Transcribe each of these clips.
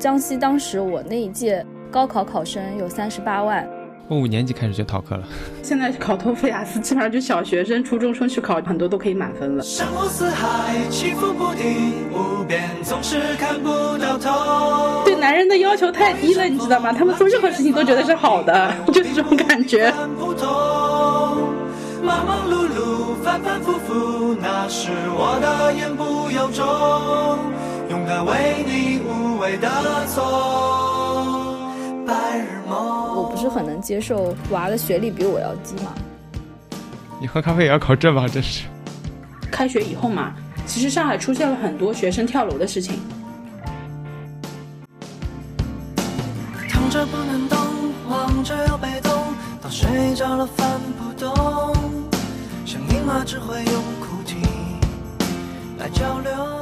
江西当时我那一届高考考生有三十八万。我五年级开始就逃课了。现在考托福雅思，基本上就小学生、初中生去考，很多都可以满分了。山河四海，起伏不定，无边总是看不到头。对男人的要求太低了，你知道吗？他们做任何事情都觉得是好的，就是这种感觉。忙忙碌碌，反反复复，那是我的言不由衷。敢为你无畏的错。白日梦。我不是很能接受娃的学历比我要低嘛。你喝咖啡也要考证吧？这是。开学以后嘛，其实上海出现了很多学生跳楼的事情。躺着不能动，望着又被动，到睡着了翻不动，像婴儿只会用哭泣来交流。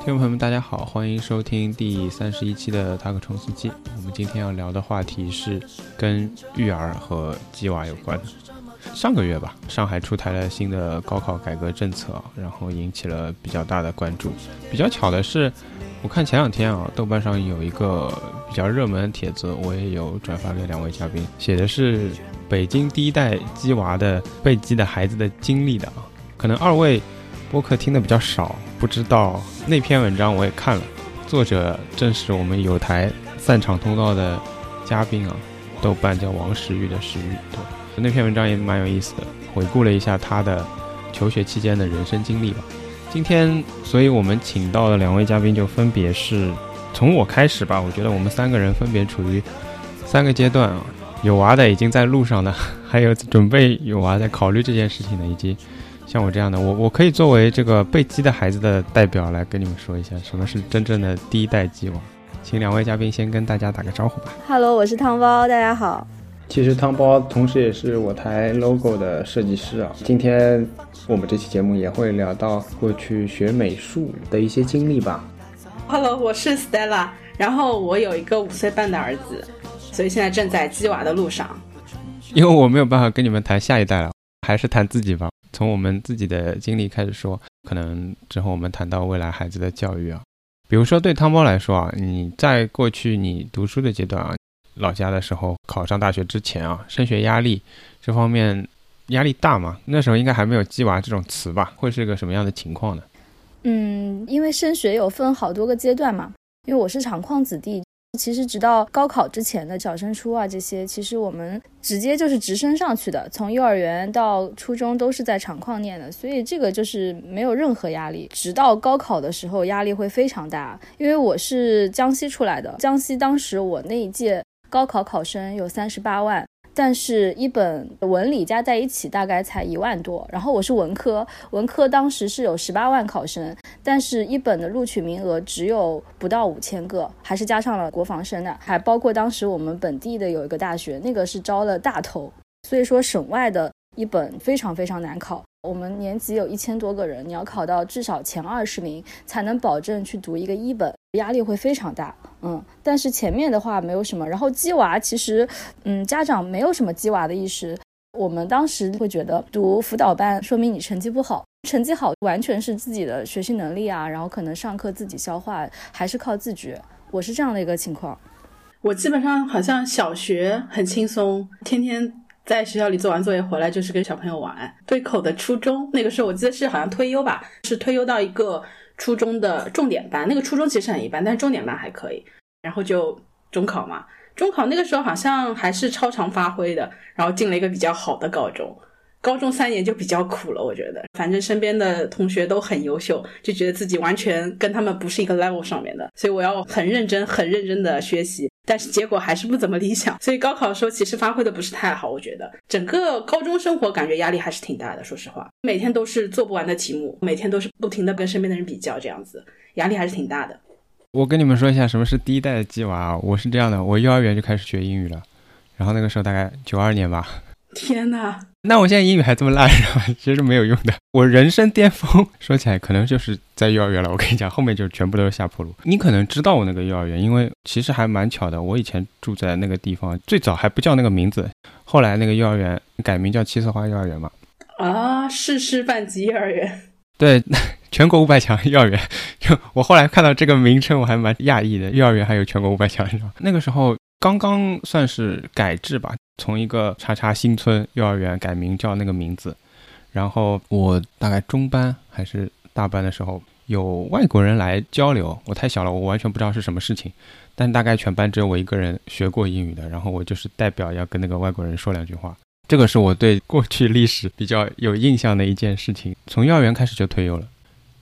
听众朋友们，大家好，欢迎收听第三十一期的《塔克冲司机》。我们今天要聊的话题是跟育儿和鸡娃有关的。上个月吧，上海出台了新的高考改革政策，然后引起了比较大的关注。比较巧的是，我看前两天啊，豆瓣上有一个比较热门的帖子，我也有转发给两位嘉宾，写的是北京第一代鸡娃的被鸡的孩子的经历的啊。可能二位播客听的比较少。不知道那篇文章我也看了，作者正是我们有台散场通道的嘉宾啊，豆瓣叫王石玉的石玉。对，那篇文章也蛮有意思的，回顾了一下他的求学期间的人生经历吧。今天，所以我们请到的两位嘉宾就分别是从我开始吧。我觉得我们三个人分别处于三个阶段啊，有娃的已经在路上的，还有准备有娃在考虑这件事情的，以及。像我这样的，我我可以作为这个被鸡的孩子的代表来跟你们说一下，什么是真正的第一代鸡娃。请两位嘉宾先跟大家打个招呼吧。Hello，我是汤包，大家好。其实汤包同时也是我台 logo 的设计师啊。今天我们这期节目也会聊到过去学美术的一些经历吧。Hello，我是 Stella，然后我有一个五岁半的儿子，所以现在正在鸡娃的路上。因为我没有办法跟你们谈下一代了，还是谈自己吧。从我们自己的经历开始说，可能之后我们谈到未来孩子的教育啊，比如说对汤包来说啊，你在过去你读书的阶段啊，老家的时候考上大学之前啊，升学压力这方面压力大吗？那时候应该还没有“鸡娃”这种词吧？会是个什么样的情况呢？嗯，因为升学有分好多个阶段嘛，因为我是厂矿子弟。其实直到高考之前的小升初啊，这些其实我们直接就是直升上去的，从幼儿园到初中都是在厂矿念的，所以这个就是没有任何压力。直到高考的时候，压力会非常大，因为我是江西出来的，江西当时我那一届高考考生有三十八万。但是，一本文理加在一起大概才一万多。然后我是文科，文科当时是有十八万考生，但是一本的录取名额只有不到五千个，还是加上了国防生的，还包括当时我们本地的有一个大学，那个是招了大头。所以说，省外的一本非常非常难考。我们年级有一千多个人，你要考到至少前二十名，才能保证去读一个一本，压力会非常大。嗯，但是前面的话没有什么。然后鸡娃其实，嗯，家长没有什么鸡娃的意识。我们当时会觉得读辅导班说明你成绩不好，成绩好完全是自己的学习能力啊，然后可能上课自己消化，还是靠自觉。我是这样的一个情况。我基本上好像小学很轻松，天天。在学校里做完作业回来就是跟小朋友玩。对口的初中那个时候我记得是好像推优吧，是推优到一个初中的重点班。那个初中其实很一般，但是重点班还可以。然后就中考嘛，中考那个时候好像还是超常发挥的，然后进了一个比较好的高中。高中三年就比较苦了，我觉得，反正身边的同学都很优秀，就觉得自己完全跟他们不是一个 level 上面的，所以我要很认真、很认真的学习，但是结果还是不怎么理想，所以高考的时候其实发挥的不是太好，我觉得整个高中生活感觉压力还是挺大的，说实话，每天都是做不完的题目，每天都是不停的跟身边的人比较，这样子压力还是挺大的。我跟你们说一下什么是第一代的鸡娃啊，我是这样的，我幼儿园就开始学英语了，然后那个时候大概九二年吧。天哪！那我现在英语还这么烂，其实没有用的。我人生巅峰 说起来，可能就是在幼儿园了。我跟你讲，后面就全部都是下坡路。你可能知道我那个幼儿园，因为其实还蛮巧的。我以前住在那个地方，最早还不叫那个名字，后来那个幼儿园改名叫七色花幼儿园嘛。啊，是师范级幼儿园。对，全国五百强幼儿园，就我后来看到这个名称，我还蛮讶异的。幼儿园还有全国五百强，你知道？那个时候刚刚算是改制吧，从一个叉叉新村幼儿园改名叫那个名字。然后我大概中班还是大班的时候，有外国人来交流，我太小了，我完全不知道是什么事情。但大概全班只有我一个人学过英语的，然后我就是代表要跟那个外国人说两句话。这个是我对过去历史比较有印象的一件事情。从幼儿园开始就退休了，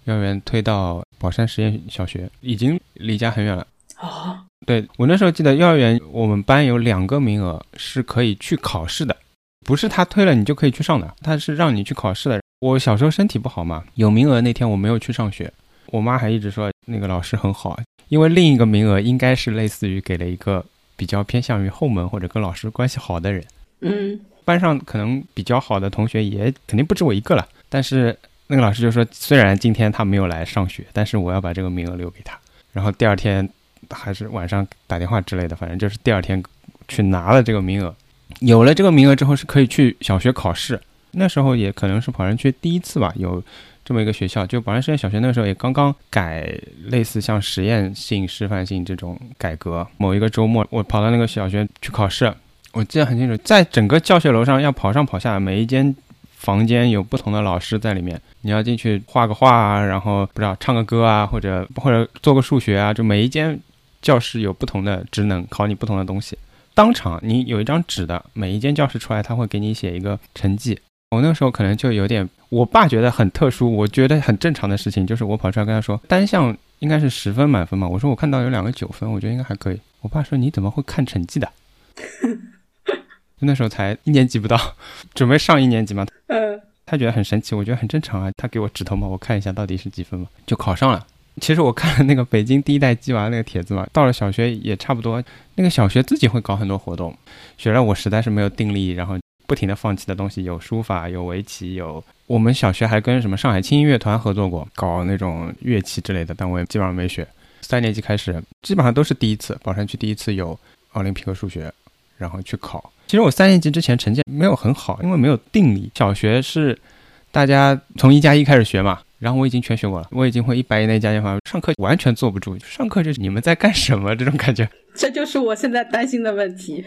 幼儿园退到宝山实验小学，已经离家很远了。哦，对我那时候记得幼儿园，我们班有两个名额是可以去考试的，不是他推了你就可以去上的，他是让你去考试的。我小时候身体不好嘛，有名额那天我没有去上学，我妈还一直说那个老师很好，因为另一个名额应该是类似于给了一个比较偏向于后门或者跟老师关系好的人。嗯，班上可能比较好的同学也肯定不止我一个了，但是那个老师就说，虽然今天他没有来上学，但是我要把这个名额留给他。然后第二天还是晚上打电话之类的，反正就是第二天去拿了这个名额。有了这个名额之后，是可以去小学考试。那时候也可能是宝山区第一次吧，有这么一个学校，就宝山实验小学那个时候也刚刚改类似像实验性、示范性这种改革。某一个周末，我跑到那个小学去考试。我记得很清楚，在整个教学楼上要跑上跑下，每一间房间有不同的老师在里面，你要进去画个画啊，然后不知道唱个歌啊，或者或者做个数学啊，就每一间教室有不同的职能，考你不同的东西。当场你有一张纸的，每一间教室出来他会给你写一个成绩。我那个时候可能就有点，我爸觉得很特殊，我觉得很正常的事情，就是我跑出来跟他说，单项应该是十分满分嘛，我说我看到有两个九分，我觉得应该还可以。我爸说你怎么会看成绩的？那时候才一年级不到，准备上一年级嘛。嗯，他觉得很神奇，我觉得很正常啊。他给我指头嘛，我看一下到底是几分嘛，就考上了。其实我看了那个北京第一代鸡娃那个帖子嘛，到了小学也差不多。那个小学自己会搞很多活动，学了我实在是没有定力，然后不停的放弃的东西有书法，有围棋，有我们小学还跟什么上海轻音乐团合作过，搞那种乐器之类的，但我也基本上没学。三年级开始，基本上都是第一次，宝山区第一次有奥林匹克数学，然后去考。其实我三年级之前成绩没有很好，因为没有定力。小学是大家从一加一开始学嘛，然后我已经全学过了，我已经会一百以内加减法，上课完全坐不住，上课就是你们在干什么这种感觉。这就是我现在担心的问题。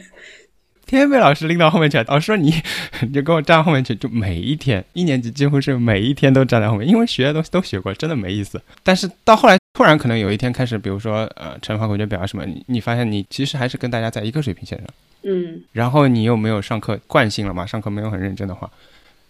天天被老师拎到后面去，老师说你你就跟我站后面去，就每一天一年级几乎是每一天都站在后面，因为学的东西都学过，真的没意思。但是到后来突然可能有一天开始，比如说呃乘法口诀表啊什么，你你发现你其实还是跟大家在一个水平线上。嗯，然后你又没有上课惯性了嘛？上课没有很认真的话，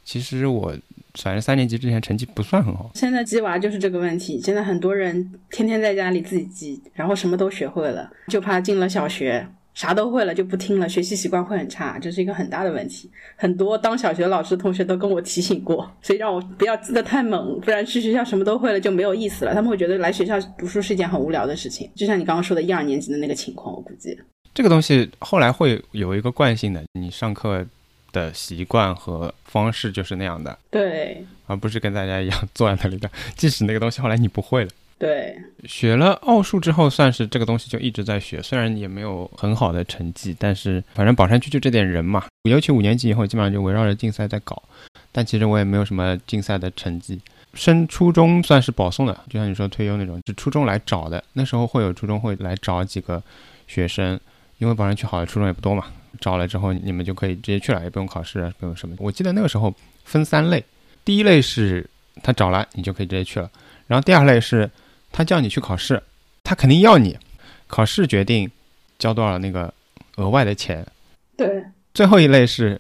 其实我反正三年级之前成绩不算很好。现在鸡娃就是这个问题，现在很多人天天在家里自己记，然后什么都学会了，就怕进了小学啥都会了就不听了，学习习惯会很差，这是一个很大的问题。很多当小学老师同学都跟我提醒过，所以让我不要记得太猛，不然去学校什么都会了就没有意思了。他们会觉得来学校读书是一件很无聊的事情，就像你刚刚说的一二年级的那个情况，我估计。这个东西后来会有一个惯性的，你上课的习惯和方式就是那样的，对，而不是跟大家一样 坐在那里的。即使那个东西后来你不会了，对，学了奥数之后，算是这个东西就一直在学，虽然也没有很好的成绩，但是反正宝山区就这点人嘛，尤其五年级以后，基本上就围绕着竞赛在搞。但其实我也没有什么竞赛的成绩，升初中算是保送的，就像你说退休那种，是初中来找的。那时候会有初中会来找几个学生。因为保山区好的初中也不多嘛，招了之后你们就可以直接去了，也不用考试，不用什么。我记得那个时候分三类，第一类是他找了你就可以直接去了，然后第二类是他叫你去考试，他肯定要你，考试决定交多少那个额外的钱。对，最后一类是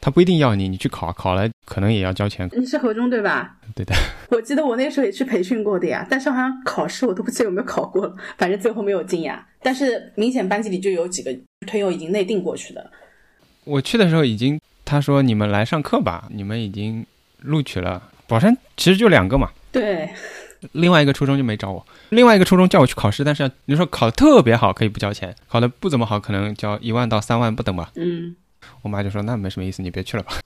他不一定要你，你去考，考了可能也要交钱。你是河中对吧？对的。我记得我那个时候也去培训过的呀，但是好像考试我都不记得有没有考过了，反正最后没有进呀。但是明显班级里就有几个推友已经内定过去的。我去的时候已经，他说你们来上课吧，你们已经录取了。宝山其实就两个嘛。对。另外一个初中就没找我，另外一个初中叫我去考试，但是你说考的特别好可以不交钱，考的不怎么好可能交一万到三万不等吧。嗯。我妈就说那没什么意思，你别去了吧。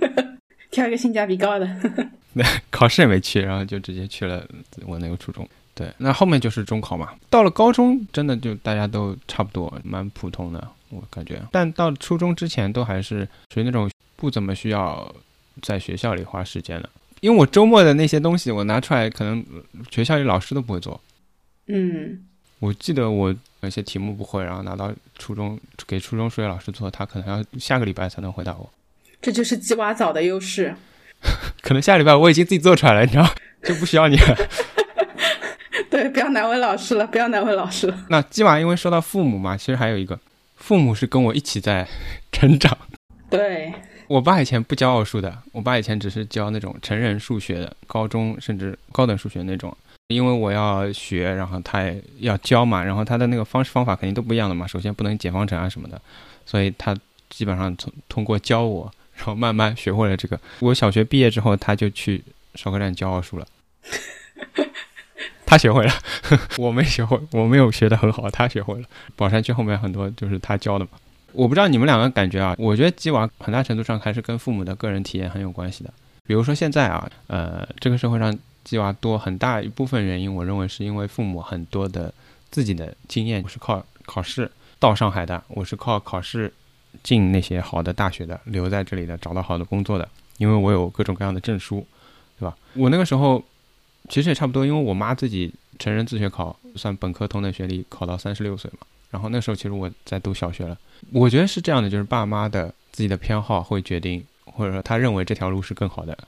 挑一个性价比高的。那考试也没去，然后就直接去了我那个初中。对，那后面就是中考嘛。到了高中，真的就大家都差不多，蛮普通的，我感觉。但到初中之前，都还是属于那种不怎么需要在学校里花时间的。因为我周末的那些东西我拿出来，可能学校里老师都不会做。嗯，我记得我有些题目不会，然后拿到初中给初中数学老师做，他可能要下个礼拜才能回答我。这就是鸡娃早的优势。可能下礼拜我已经自己做出来了，你知道，就不需要你了。对，不要难为老师了，不要难为老师了。那鸡娃因为说到父母嘛，其实还有一个，父母是跟我一起在成长。对，我爸以前不教奥数的，我爸以前只是教那种成人数学的，高中甚至高等数学那种。因为我要学，然后他也要教嘛，然后他的那个方式方法肯定都不一样的嘛。首先不能解方程啊什么的，所以他基本上通通过教我，然后慢慢学会了这个。我小学毕业之后，他就去烧烤站教奥数了。他学会了，我没学会，我没有学得很好，他学会了。宝山区后面很多就是他教的嘛。我不知道你们两个感觉啊，我觉得鸡娃很大程度上还是跟父母的个人体验很有关系的。比如说现在啊，呃，这个社会上。计划多很大一部分原因，我认为是因为父母很多的自己的经验我是靠考试到上海的，我是靠考试进那些好的大学的，留在这里的，找到好的工作的，因为我有各种各样的证书，对吧？我那个时候其实也差不多，因为我妈自己成人自学考，算本科同等学历，考到三十六岁嘛。然后那时候其实我在读小学了，我觉得是这样的，就是爸妈的自己的偏好会决定，或者说他认为这条路是更好的。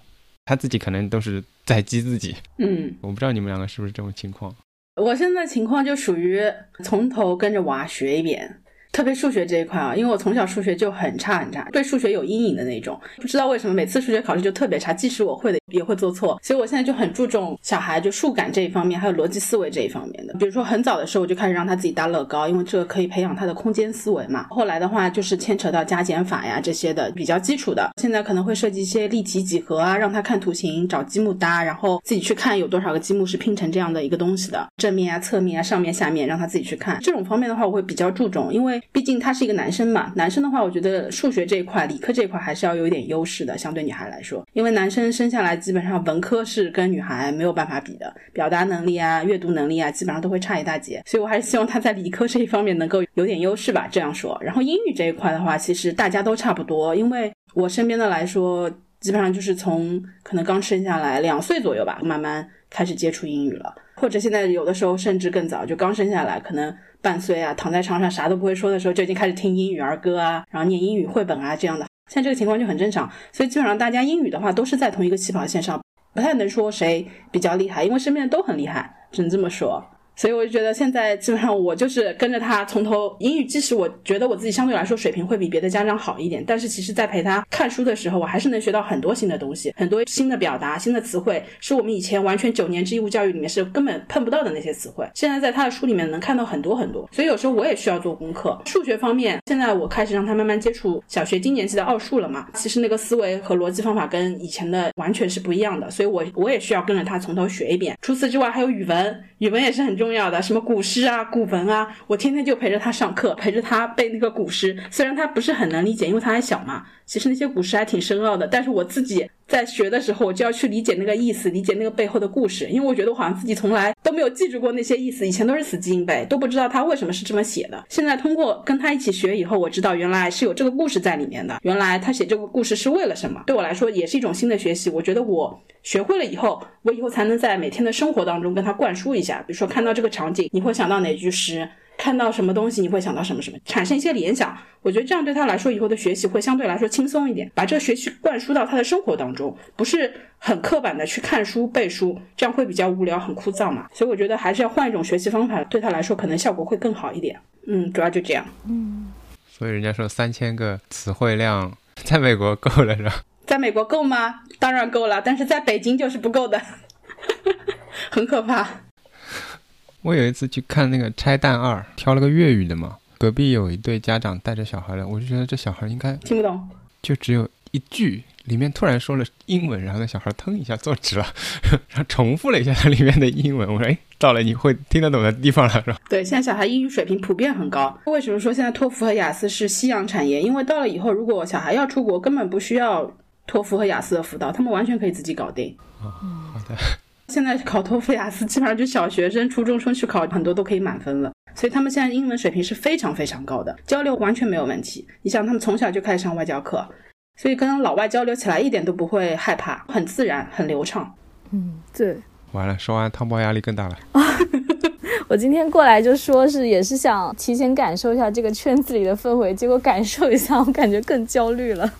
他自己可能都是在激自己，嗯，我不知道你们两个是不是这种情况。我现在情况就属于从头跟着娃学一遍。特别数学这一块啊，因为我从小数学就很差很差，对数学有阴影的那种。不知道为什么每次数学考试就特别差，即使我会的也会做错。所以我现在就很注重小孩就数感这一方面，还有逻辑思维这一方面的。比如说很早的时候我就开始让他自己搭乐高，因为这个可以培养他的空间思维嘛。后来的话就是牵扯到加减法呀这些的比较基础的。现在可能会设计一些立体几何啊，让他看图形找积木搭，然后自己去看有多少个积木是拼成这样的一个东西的，正面啊、侧面啊、上面下面，让他自己去看。这种方面的话我会比较注重，因为。毕竟他是一个男生嘛，男生的话，我觉得数学这一块、理科这一块还是要有一点优势的，相对女孩来说。因为男生生下来基本上文科是跟女孩没有办法比的，表达能力啊、阅读能力啊，基本上都会差一大截。所以我还是希望他在理科这一方面能够有点优势吧，这样说。然后英语这一块的话，其实大家都差不多，因为我身边的来说，基本上就是从可能刚生下来两岁左右吧，慢慢开始接触英语了，或者现在有的时候甚至更早，就刚生下来可能。半岁啊，躺在床上啥都不会说的时候，就已经开始听英语儿歌啊，然后念英语绘本啊这样的。现在这个情况就很正常，所以基本上大家英语的话都是在同一个起跑线上，不太能说谁比较厉害，因为身边的都很厉害，只能这么说。所以我就觉得现在基本上我就是跟着他从头英语，即使我觉得我自己相对来说水平会比别的家长好一点，但是其实在陪他看书的时候，我还是能学到很多新的东西，很多新的表达、新的词汇，是我们以前完全九年制义务教育里面是根本碰不到的那些词汇。现在在他的书里面能看到很多很多，所以有时候我也需要做功课。数学方面，现在我开始让他慢慢接触小学低年级的奥数了嘛，其实那个思维和逻辑方法跟以前的完全是不一样的，所以我我也需要跟着他从头学一遍。除此之外，还有语文，语文也是很重重要的，什么古诗啊、古文啊，我天天就陪着他上课，陪着他背那个古诗。虽然他不是很能理解，因为他还小嘛。其实那些古诗还挺深奥的，但是我自己在学的时候，我就要去理解那个意思，理解那个背后的故事。因为我觉得我好像自己从来都没有记住过那些意思，以前都是死记硬背，都不知道他为什么是这么写的。现在通过跟他一起学以后，我知道原来是有这个故事在里面的，原来他写这个故事是为了什么。对我来说也是一种新的学习。我觉得我学会了以后，我以后才能在每天的生活当中跟他灌输一下。比如说看到这个场景，你会想到哪句诗？看到什么东西，你会想到什么什么，产生一些联想。我觉得这样对他来说，以后的学习会相对来说轻松一点。把这个学习灌输到他的生活当中，不是很刻板的去看书背书，这样会比较无聊，很枯燥嘛。所以我觉得还是要换一种学习方法，对他来说可能效果会更好一点。嗯，主要就这样。嗯，所以人家说三千个词汇量在美国够了是吧？在美国够吗？当然够了，但是在北京就是不够的，很可怕。我有一次去看那个《拆弹二》，挑了个粤语的嘛。隔壁有一对家长带着小孩来，我就觉得这小孩应该听不懂，就只有一句，里面突然说了英文，然后那小孩腾一下坐直了，然后重复了一下它里面的英文。我说：“哎，到了你会听得懂的地方了，是吧？”对，现在小孩英语水平普遍很高。为什么说现在托福和雅思是夕阳产业？因为到了以后，如果小孩要出国，根本不需要托福和雅思的辅导，他们完全可以自己搞定。哦，好的。现在考托福、雅思，基本上就小学生、初中生去考，很多都可以满分了。所以他们现在英文水平是非常非常高的，交流完全没有问题。你想，他们从小就开始上外教课，所以跟老外交流起来一点都不会害怕，很自然，很流畅。嗯，对。完了，说完汤包压力更大了。我今天过来就说是也是想提前感受一下这个圈子里的氛围，结果感受一下，我感觉更焦虑了。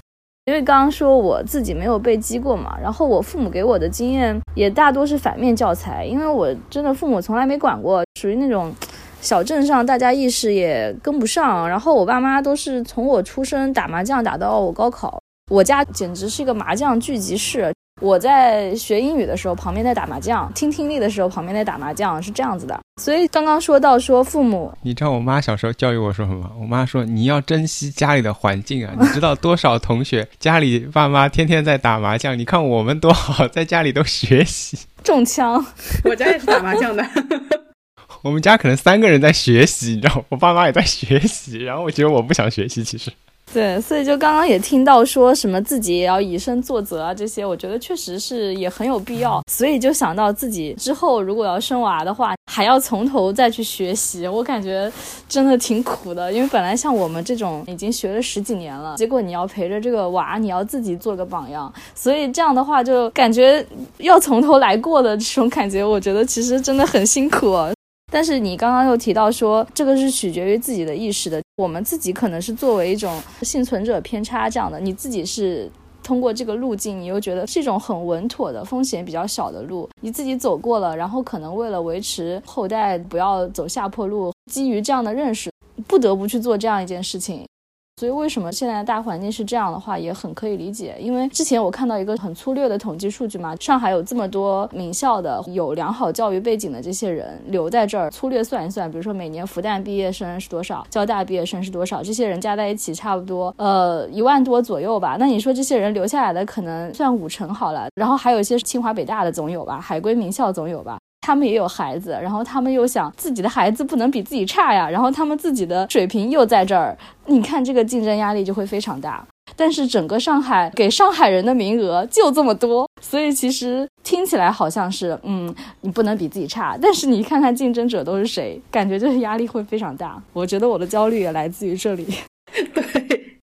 因为刚刚说我自己没有被激过嘛，然后我父母给我的经验也大多是反面教材，因为我真的父母从来没管过，属于那种小镇上大家意识也跟不上，然后我爸妈都是从我出生打麻将打到我高考，我家简直是一个麻将聚集室。我在学英语的时候，旁边在打麻将；听听力的时候，旁边在打麻将，是这样子的。所以刚刚说到说父母，你知道我妈小时候教育我说什么？我妈说你要珍惜家里的环境啊！你知道多少同学家里爸妈天天在打麻将？你看我们多好，在家里都学习。中枪！我家也是打麻将的。我们家可能三个人在学习，你知道，我爸妈也在学习。然后我觉得我不想学习，其实。对，所以就刚刚也听到说什么自己也要以身作则啊，这些我觉得确实是也很有必要。所以就想到自己之后如果要生娃的话，还要从头再去学习，我感觉真的挺苦的。因为本来像我们这种已经学了十几年了，结果你要陪着这个娃，你要自己做个榜样，所以这样的话就感觉要从头来过的这种感觉，我觉得其实真的很辛苦。但是你刚刚又提到说，这个是取决于自己的意识的。我们自己可能是作为一种幸存者偏差这样的，你自己是通过这个路径，你又觉得是一种很稳妥的、风险比较小的路，你自己走过了，然后可能为了维持后代不要走下坡路，基于这样的认识，不得不去做这样一件事情。所以，为什么现在的大环境是这样的话，也很可以理解。因为之前我看到一个很粗略的统计数据嘛，上海有这么多名校的、有良好教育背景的这些人留在这儿，粗略算一算，比如说每年复旦毕业生是多少，交大毕业生是多少，这些人加在一起差不多呃一万多左右吧。那你说这些人留下来的可能算五成好了，然后还有一些清华北大的总有吧，海归名校总有吧。他们也有孩子，然后他们又想自己的孩子不能比自己差呀，然后他们自己的水平又在这儿，你看这个竞争压力就会非常大。但是整个上海给上海人的名额就这么多，所以其实听起来好像是，嗯，你不能比自己差。但是你看看竞争者都是谁，感觉就是压力会非常大。我觉得我的焦虑也来自于这里。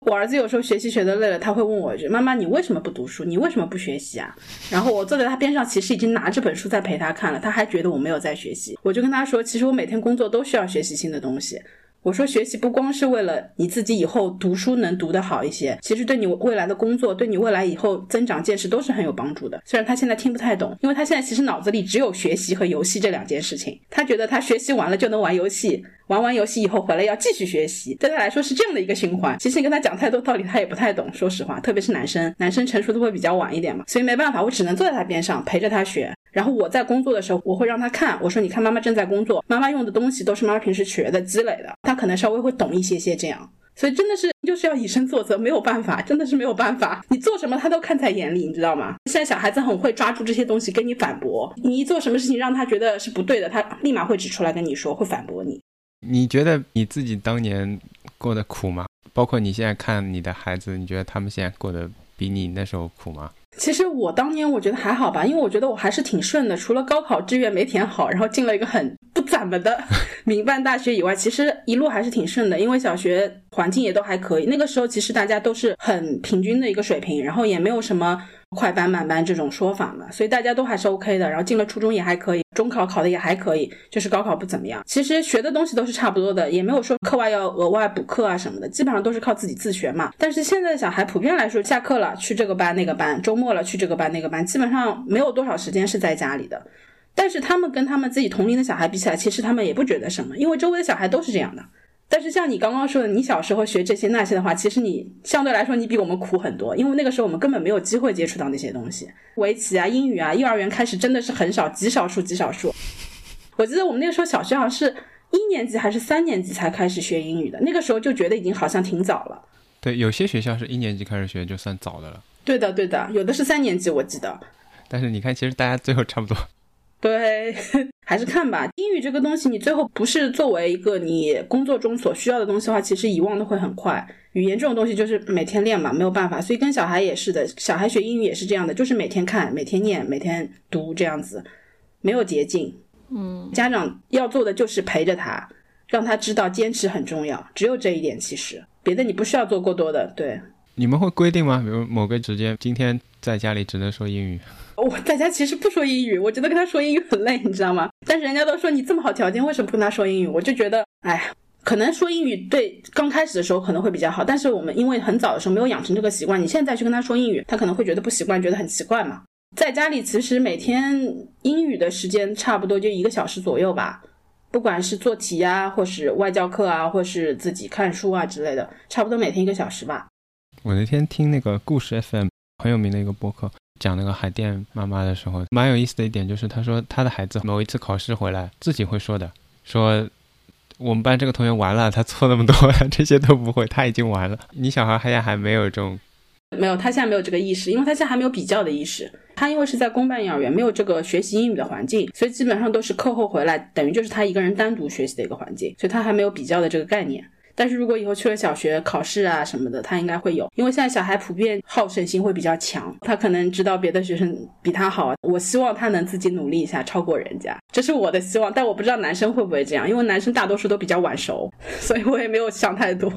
我儿子有时候学习学的累了，他会问我一句：“妈妈，你为什么不读书？你为什么不学习啊？”然后我坐在他边上，其实已经拿这本书在陪他看了，他还觉得我没有在学习。我就跟他说：“其实我每天工作都需要学习新的东西。”我说学习不光是为了你自己以后读书能读得好一些，其实对你未来的工作，对你未来以后增长见识都是很有帮助的。虽然他现在听不太懂，因为他现在其实脑子里只有学习和游戏这两件事情。他觉得他学习完了就能玩游戏，玩完游戏以后回来要继续学习，对他来说是这样的一个循环。其实你跟他讲太多道理，他也不太懂。说实话，特别是男生，男生成熟的会比较晚一点嘛，所以没办法，我只能坐在他边上陪着他学。然后我在工作的时候，我会让他看，我说你看妈妈正在工作，妈妈用的东西都是妈妈平时学的积累的，他可能稍微会懂一些些这样。所以真的是就是要以身作则，没有办法，真的是没有办法，你做什么他都看在眼里，你知道吗？现在小孩子很会抓住这些东西跟你反驳，你一做什么事情让他觉得是不对的，他立马会指出来跟你说，会反驳你。你觉得你自己当年过得苦吗？包括你现在看你的孩子，你觉得他们现在过得比你那时候苦吗？其实我当年我觉得还好吧，因为我觉得我还是挺顺的，除了高考志愿没填好，然后进了一个很不怎么的 民办大学以外，其实一路还是挺顺的，因为小学环境也都还可以。那个时候其实大家都是很平均的一个水平，然后也没有什么。快班慢班这种说法嘛，所以大家都还是 OK 的。然后进了初中也还可以，中考考的也还可以，就是高考不怎么样。其实学的东西都是差不多的，也没有说课外要额外补课啊什么的，基本上都是靠自己自学嘛。但是现在的小孩普遍来说，下课了去这个班那个班，周末了去这个班那个班，基本上没有多少时间是在家里的。但是他们跟他们自己同龄的小孩比起来，其实他们也不觉得什么，因为周围的小孩都是这样的。但是像你刚刚说的，你小时候学这些那些的话，其实你相对来说你比我们苦很多，因为那个时候我们根本没有机会接触到那些东西，围棋啊、英语啊，幼儿园开始真的是很少，极少数、极少数。我记得我们那个时候小学好像是一年级还是三年级才开始学英语的，那个时候就觉得已经好像挺早了。对，有些学校是一年级开始学就算早的了。对的，对的，有的是三年级，我记得。但是你看，其实大家最后差不多。对，还是看吧。英语这个东西，你最后不是作为一个你工作中所需要的东西的话，其实遗忘的会很快。语言这种东西就是每天练嘛，没有办法。所以跟小孩也是的，小孩学英语也是这样的，就是每天看、每天念、每天读这样子，没有捷径。嗯，家长要做的就是陪着他，让他知道坚持很重要，只有这一点。其实别的你不需要做过多的。对，你们会规定吗？比如某个时间，今天在家里只能说英语。我在家其实不说英语，我觉得跟他说英语很累，你知道吗？但是人家都说你这么好条件，为什么不跟他说英语？我就觉得，哎，可能说英语对刚开始的时候可能会比较好，但是我们因为很早的时候没有养成这个习惯，你现在去跟他说英语，他可能会觉得不习惯，觉得很奇怪嘛。在家里其实每天英语的时间差不多就一个小时左右吧，不管是做题啊，或是外教课啊，或是自己看书啊之类的，差不多每天一个小时吧。我那天听那个故事 FM 很有名的一个播客，讲那个海淀妈妈的时候，蛮有意思的一点就是，他说他的孩子某一次考试回来，自己会说的，说我们班这个同学完了，他错那么多，这些都不会，他已经完了。你小孩现在还没有这种，没有，他现在没有这个意识，因为他现在还没有比较的意识。他因为是在公办幼儿园，没有这个学习英语的环境，所以基本上都是课后回来，等于就是他一个人单独学习的一个环境，所以他还没有比较的这个概念。但是如果以后去了小学考试啊什么的，他应该会有，因为现在小孩普遍好胜心会比较强，他可能知道别的学生比他好，我希望他能自己努力一下，超过人家，这是我的希望。但我不知道男生会不会这样，因为男生大多数都比较晚熟，所以我也没有想太多。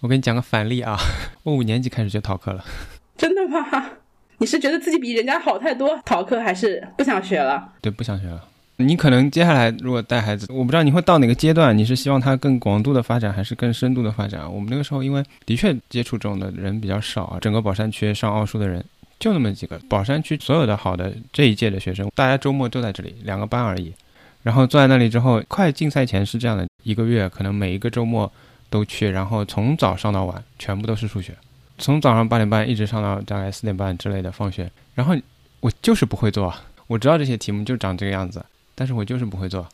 我给你讲个反例啊，我五年级开始就逃课了，真的吗？你是觉得自己比人家好太多逃课，还是不想学了？对，不想学了。你可能接下来如果带孩子，我不知道你会到哪个阶段，你是希望他更广度的发展，还是更深度的发展？我们那个时候因为的确接触这种的人比较少啊，整个宝山区上奥数的人就那么几个，宝山区所有的好的这一届的学生，大家周末都在这里，两个班而已。然后坐在那里之后，快竞赛前是这样的，一个月可能每一个周末都去，然后从早上到晚全部都是数学。从早上八点半一直上到大概四点半之类的放学，然后我就是不会做，我知道这些题目就长这个样子，但是我就是不会做。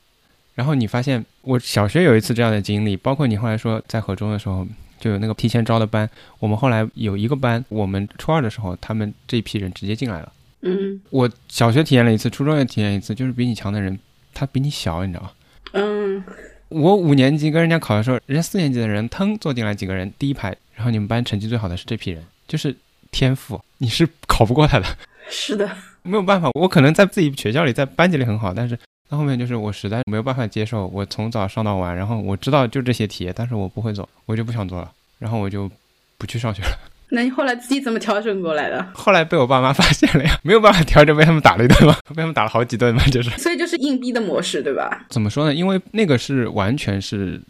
然后你发现我小学有一次这样的经历，包括你后来说在河中的时候就有那个提前招的班，我们后来有一个班，我们初二的时候他们这一批人直接进来了。嗯我小学体验了一次，初中也体验一次，就是比你强的人他比你小，你知道吗？嗯，我五年级跟人家考的时候，人家四年级的人腾坐进来几个人，第一排，然后你们班成绩最好的是这批人，就是天赋，你是考不过他的，是的，没有办法。我可能在自己学校里，在班级里很好，但是到后面就是我实在没有办法接受，我从早上到晚，然后我知道就这些题，但是我不会做，我就不想做了，然后我就不去上学了。那你后来自己怎么调整过来的？后来被我爸妈发现了呀，没有办法调整，被他们打了一顿嘛，被他们打了好几顿嘛，就是。所以就是硬逼的模式，对吧？怎么说呢？因为那个是完全是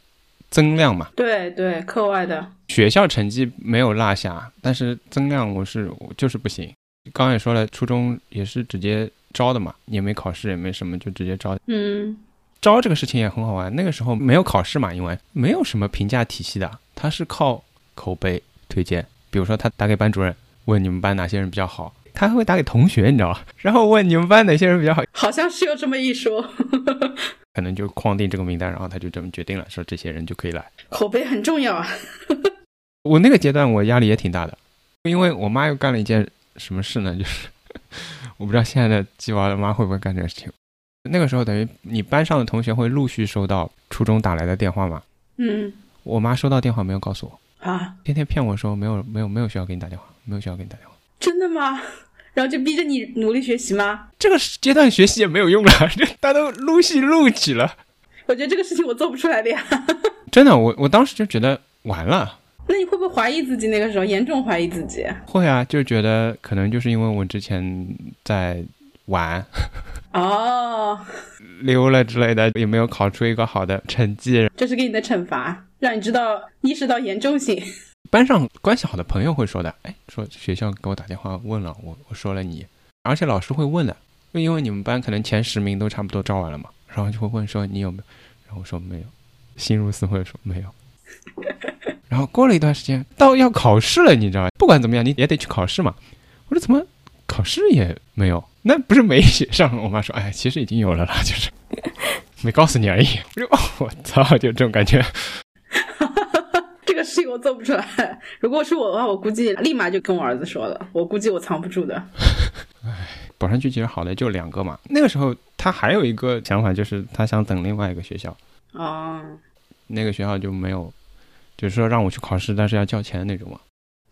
增量嘛，对对，课外的，学校成绩没有落下，但是增量我是我就是不行。刚刚也说了，初中也是直接招的嘛，也没考试，也没什么，就直接招。嗯招这个事情也很好玩，那个时候没有考试嘛，因为没有什么评价体系的，他是靠口碑推荐。比如说他打给班主任，问你们班哪些人比较好，他还会打给同学，你知道吧？然后问你们班哪些人比较好，好像是有这么一说，可能就框定这个名单，然后他就这么决定了，说这些人就可以来。口碑很重要啊。我那个阶段我压力也挺大的，因为我妈又干了一件什么事呢？就是我不知道现在的鸡娃的妈会不会干这个事情。那个时候等于你班上的同学会陆续收到初中打来的电话嘛，嗯我妈收到电话没有告诉我，啊，天天骗我说没有没有没有学校给你打电话，没有学校给你打电话。真的吗？然后就逼着你努力学习吗？这个阶段学习也没有用了，这大家都陆续录取了。我觉得这个事情我做不出来的呀。真的，我我当时就觉得完了。那你会不会怀疑自己？那个时候严重怀疑自己？会啊，就觉得可能就是因为我之前在玩 哦，溜了之类的，也没有考出一个好的成绩。这是给你的惩罚，让你知道意识到严重性。班上关系好的朋友会说的，哎，说学校给我打电话问了我，我说了你，而且老师会问的，就因为你们班可能前十名都差不多招完了嘛，然后就会问说你有没有，然后我说没有，心如死灰地说没有。然后过了一段时间，到要考试了，你知道吧？不管怎么样，你也得去考试嘛。我说怎么考试也没有？那不是没写上？我妈说，哎，其实已经有了啦，就是没告诉你而已。我说，哦，我操，就这种感觉。这个事情我做不出来。如果是我的话，我估计立马就跟我儿子说了。我估计我藏不住的。宝山区其实好的就两个嘛。那个时候他还有一个想法，就是他想等另外一个学校，哦，那个学校就没有，就是说让我去考试，但是要交钱的那种嘛。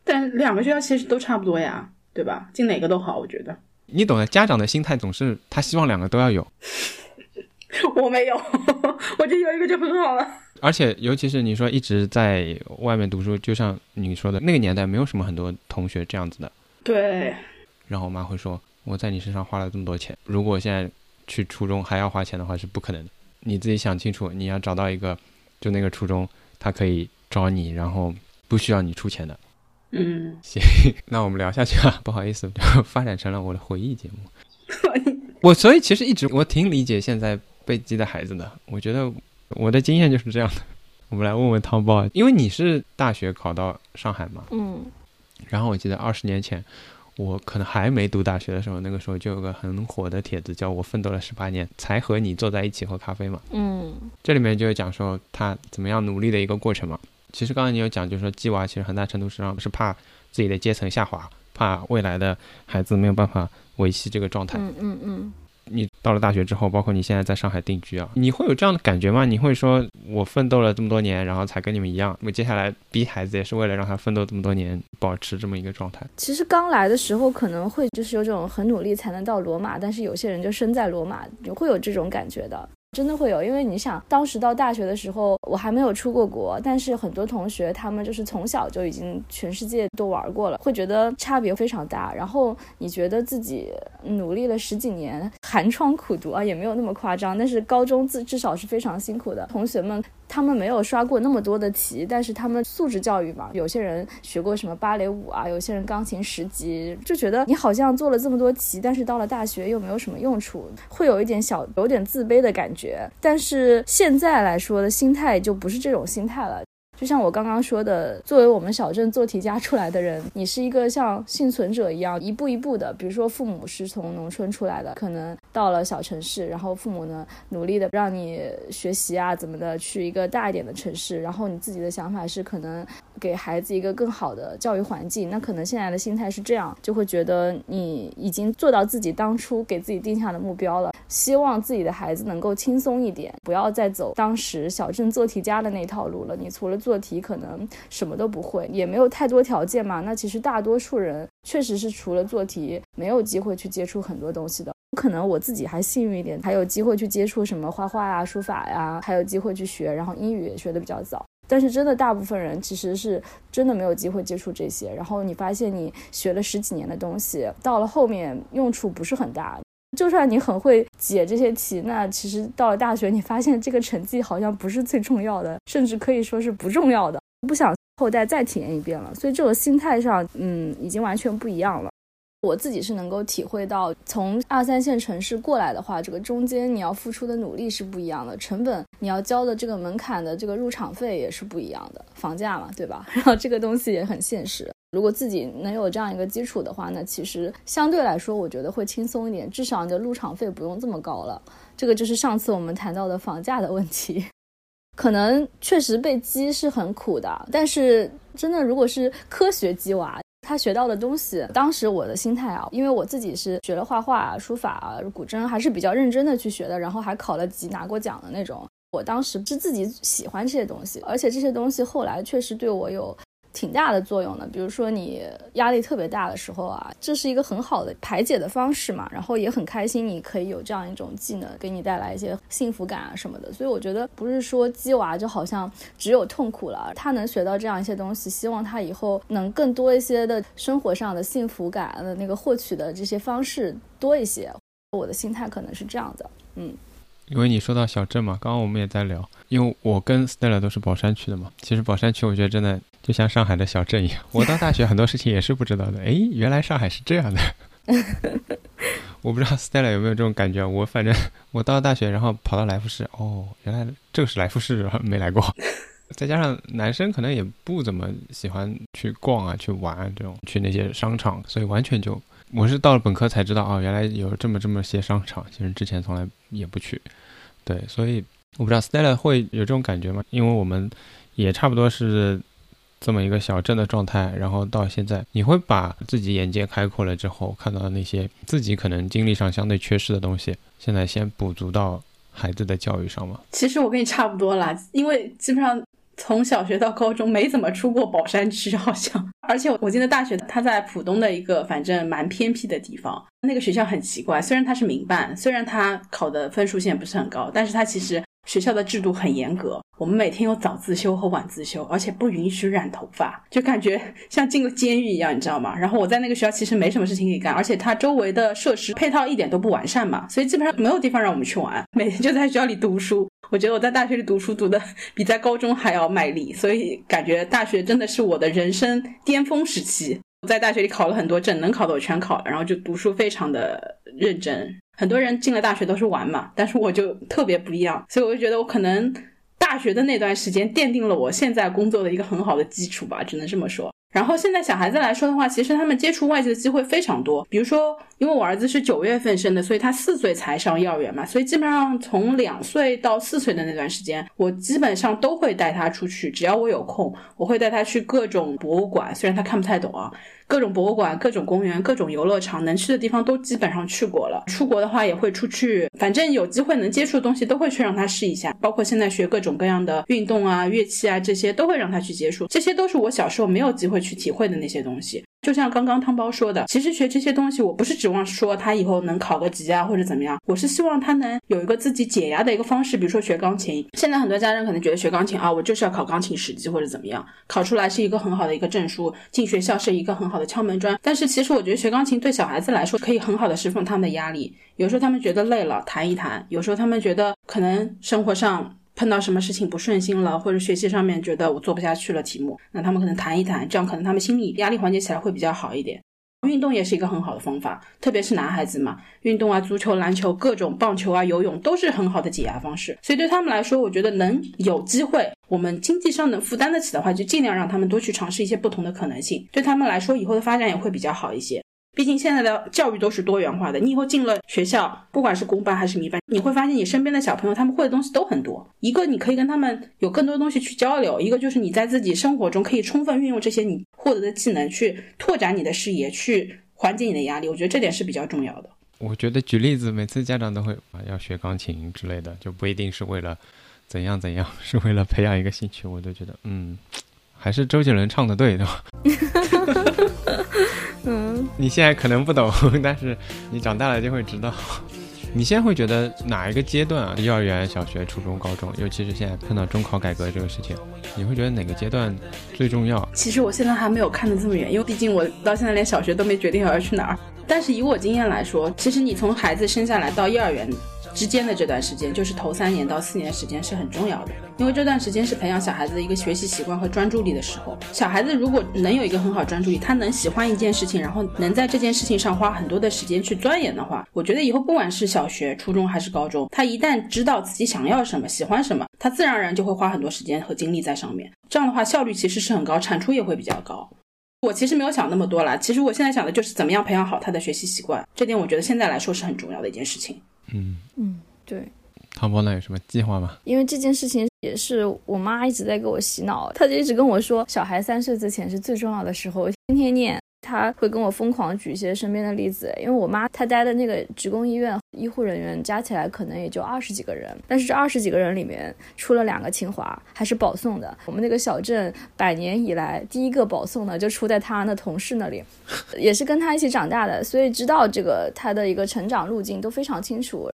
但两个学校其实都差不多呀，对吧？进哪个都好，我觉得。你懂的，家长的心态总是他希望两个都要有，我没有，我觉得有一个就很好了。而且尤其是你说一直在外面读书，就像你说的那个年代，没有什么很多同学这样子的。对，然后我妈会说：“我在你身上花了这么多钱，如果现在去初中还要花钱的话，是不可能的。你自己想清楚，你要找到一个，就那个初中，他可以招你，然后不需要你出钱的。”嗯，行，那我们聊下去啊，不好意思，就 发展成了我的回忆节目。我所以其实一直我挺理解现在被激的孩子的，我觉得我的经验就是这样的。我们来问问汤包，因为你是大学考到上海嘛，嗯，然后我记得二十年前，我可能还没读大学的时候，那个时候就有个很火的帖子，叫我奋斗了十八年才和你坐在一起喝咖啡嘛，嗯，这里面就有讲说他怎么样努力的一个过程嘛。其实刚刚你有讲，就是说鸡娃其实很大程度上是怕自己的阶层下滑，怕未来的孩子没有办法维系这个状态。嗯嗯嗯。你到了大学之后，包括你现在在上海定居啊，你会有这样的感觉吗？你会说我奋斗了这么多年，然后才跟你们一样，我接下来逼孩子也是为了让他奋斗这么多年，保持这么一个状态。其实刚来的时候可能会就是有种很努力才能到罗马，但是有些人就生在罗马，你会有这种感觉的。真的会有，因为你想，当时到大学的时候，我还没有出过国，但是很多同学他们就是从小就已经全世界都玩过了，会觉得差别非常大。然后你觉得自己努力了十几年，寒窗苦读啊，也没有那么夸张，但是高中至至少是非常辛苦的。同学们他们没有刷过那么多的题，但是他们素质教育嘛，有些人学过什么芭蕾舞啊，有些人钢琴十级，就觉得你好像做了这么多题，但是到了大学又没有什么用处，会有一点小有点自卑的感觉。但是现在来说的心态就不是这种心态了。就像我刚刚说的，作为我们小镇做题家出来的人，你是一个像幸存者一样，一步一步的。比如说，父母是从农村出来的，可能到了小城市，然后父母呢努力的让你学习啊，怎么的，去一个大一点的城市。然后你自己的想法是可能给孩子一个更好的教育环境。那可能现在的心态是这样，就会觉得你已经做到自己当初给自己定下的目标了，希望自己的孩子能够轻松一点，不要再走当时小镇做题家的那套路了。你除了做题可能什么都不会，也没有太多条件嘛。那其实大多数人确实是除了做题，没有机会去接触很多东西的。可能我自己还幸运一点，还有机会去接触什么画画呀、书法呀，还有机会去学，然后英语也学的比较早。但是真的大部分人其实是真的没有机会接触这些。然后你发现你学了十几年的东西，到了后面用处不是很大。就算你很会解这些题，那其实到了大学，你发现这个成绩好像不是最重要的，甚至可以说是不重要的。不想后代再体验一遍了，所以这个心态上，嗯，已经完全不一样了。我自己是能够体会到，从二三线城市过来的话，这个中间你要付出的努力是不一样的，成本你要交的这个门槛的这个入场费也是不一样的，房价嘛，对吧？然后这个东西也很现实。如果自己能有这样一个基础的话，那其实相对来说，我觉得会轻松一点，至少你的入场费不用这么高了。这个就是上次我们谈到的房价的问题。可能确实被激是很苦的，但是真的，如果是科学鸡娃，他学到的东西，当时我的心态啊，因为我自己是学了画画、书法、古筝，还是比较认真的去学的，然后还考了级、拿过奖的那种。我当时是自己喜欢这些东西，而且这些东西后来确实对我有。挺大的作用的，比如说你压力特别大的时候啊，这是一个很好的排解的方式嘛，然后也很开心，你可以有这样一种技能，给你带来一些幸福感啊什么的。所以我觉得不是说鸡娃就好像只有痛苦了，他能学到这样一些东西，希望他以后能更多一些的生活上的幸福感的那个获取的这些方式多一些。我的心态可能是这样的，嗯。因为你说到小镇嘛，刚刚我们也在聊，因为我跟 Stella 都是宝山区的嘛。其实宝山区我觉得真的就像上海的小镇一样。我到大学很多事情也是不知道的，诶，原来上海是这样的。我不知道 Stella 有没有这种感觉。我反正 我到大学，然后跑到来福士，哦，原来这个是来福士，没来过。再加上男生可能也不怎么喜欢去逛啊、去玩这种，去那些商场，所以完全就。我是到了本科才知道哦，原来有这么这么些商场，其实之前从来也不去。对，所以我不知道 Stella 会有这种感觉吗？因为我们也差不多是这么一个小镇的状态，然后到现在，你会把自己眼界开阔了之后，看到那些自己可能经历上相对缺失的东西，现在先补足到孩子的教育上吗？其实我跟你差不多啦，因为基本上。从小学到高中没怎么出过宝山区，好像。而且我记得大学他在浦东的一个反正蛮偏僻的地方，那个学校很奇怪。虽然他是民办，虽然他考的分数线不是很高，但是他其实学校的制度很严格，我们每天有早自修和晚自修，而且不允许染头发，就感觉 像进了监狱一样，你知道吗？然后我在那个学校其实没什么事情可以干，而且它周围的设施配套一点都不完善嘛，所以基本上没有地方让我们去玩，每天就在学校里读书。我觉得我在大学里读书读的比在高中还要卖力，所以感觉大学真的是我的人生巅峰时期。我在大学里考了很多证，能考的我全考了，然后就读书非常的认真。很多人进了大学都是玩嘛，但是我就特别不一样，所以我就觉得我可能大学的那段时间奠定了我现在工作的一个很好的基础吧，只能这么说。然后现在小孩子来说的话，其实他们接触外界的机会非常多。比如说，因为我儿子是九月份生的，所以他四岁才上幼儿园嘛，所以基本上从两岁到四岁的那段时间，我基本上都会带他出去，只要我有空，我会带他去各种博物馆，虽然他看不太懂啊。各种博物馆、各种公园、各种游乐场，能去的地方都基本上去过了。出国的话也会出去，反正有机会能接触的东西都会去让他试一下。包括现在学各种各样的运动啊、乐器啊，这些都会让他去接触。这些都是我小时候没有机会去体会的那些东西。就像刚刚汤包说的，其实学这些东西，我不是指望说他以后能考个级啊或者怎么样，我是希望他能有一个自己解压的一个方式。比如说学钢琴，现在很多家长可能觉得学钢琴啊，我就是要考钢琴十级或者怎么样，考出来是一个很好的一个证书，进学校是一个很好的敲门砖。但是其实我觉得学钢琴对小孩子来说，可以很好的释放他们的压力。有时候他们觉得累了，弹一弹；有时候他们觉得可能生活上。碰到什么事情不顺心了，或者学习上面觉得我做不下去了题目，那他们可能谈一谈，这样可能他们心理压力缓解起来会比较好一点。运动也是一个很好的方法，特别是男孩子嘛，运动啊，足球、篮球、各种棒球啊、游泳都是很好的解压方式。所以对他们来说，我觉得能有机会，我们经济上能负担得起的话，就尽量让他们多去尝试一些不同的可能性，对他们来说以后的发展也会比较好一些。毕竟现在的教育都是多元化的，你以后进了学校，不管是公办还是民办，你会发现你身边的小朋友他们会的东西都很多。一个你可以跟他们有更多东西去交流，一个就是你在自己生活中可以充分运用这些你获得的技能去拓展你的视野，去缓解你的压力。我觉得这点是比较重要的。我觉得举例子，每次家长都会啊要学钢琴之类的，就不一定是为了 怎样怎样，是为了培养一个兴趣。我都觉得，嗯，还是周杰伦唱的对，对吧？你现在可能不懂，但是你长大了就会知道。你现在会觉得哪一个阶段啊？幼儿园、小学、初中、高中，尤其是现在碰到中考改革这个事情，你会觉得哪个阶段最重要？其实我现在还没有看得这么远，因为毕竟我到现在连小学都没决定要去哪儿。但是以我经验来说，其实你从孩子生下来到幼儿园。之间的这段时间，就是头三年到四年时间是很重要的，因为这段时间是培养小孩子的一个学习习惯和专注力的时候。小孩子如果能有一个很好专注力，他能喜欢一件事情，然后能在这件事情上花很多的时间去钻研的话，我觉得以后不管是小学、初中还是高中，他一旦知道自己想要什么、喜欢什么，他自然而然就会花很多时间和精力在上面。这样的话，效率其实是很高，产出也会比较高。我其实没有想那么多啦，其实我现在想的就是怎么样培养好他的学习习惯，这点我觉得现在来说是很重要的一件事情。嗯嗯。对，汤波呢有什么计划吗？因为这件事情也是我妈一直在给我洗脑，她就一直跟我说，小孩三岁之前是最重要的时候，天天念。她会跟我疯狂举一些身边的例子，因为我妈她待的那个职工医院，医护人员加起来可能也就二十几个人，但是这二十几个人里面出了两个清华，还是保送的。我们那个小镇百年以来第一个保送的就出在他的同事那里，也是跟他一起长大的，所以知道这个他的一个成长路径都非常清楚。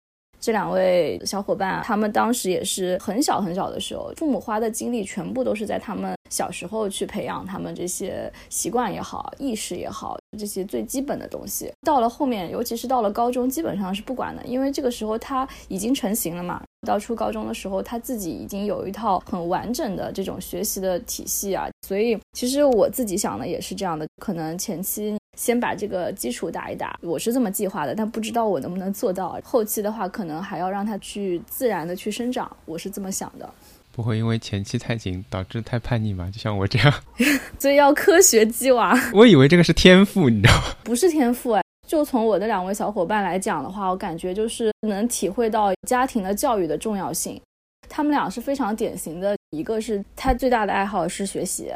这两位小伙伴，他们当时也是很小很小的时候，父母花的精力全部都是在他们小时候去培养他们这些习惯也好、意识也好，这些最基本的东西。到了后面，尤其是到了高中，基本上是不管的，因为这个时候他已经成型了嘛。到初高中的时候，他自己已经有一套很完整的这种学习的体系啊。所以，其实我自己想的也是这样的，可能前期。先把这个基础打一打，我是这么计划的，但不知道我能不能做到。后期的话，可能还要让他去自然的去生长，我是这么想的。不会因为前期太紧导致太叛逆吧？就像我这样，所以要科学鸡娃。我以为这个是天赋，你知道吗？不是天赋哎，就从我的两位小伙伴来讲的话，我感觉就是能体会到家庭的教育的重要性。他们俩是非常典型的，一个是他最大的爱好是学习。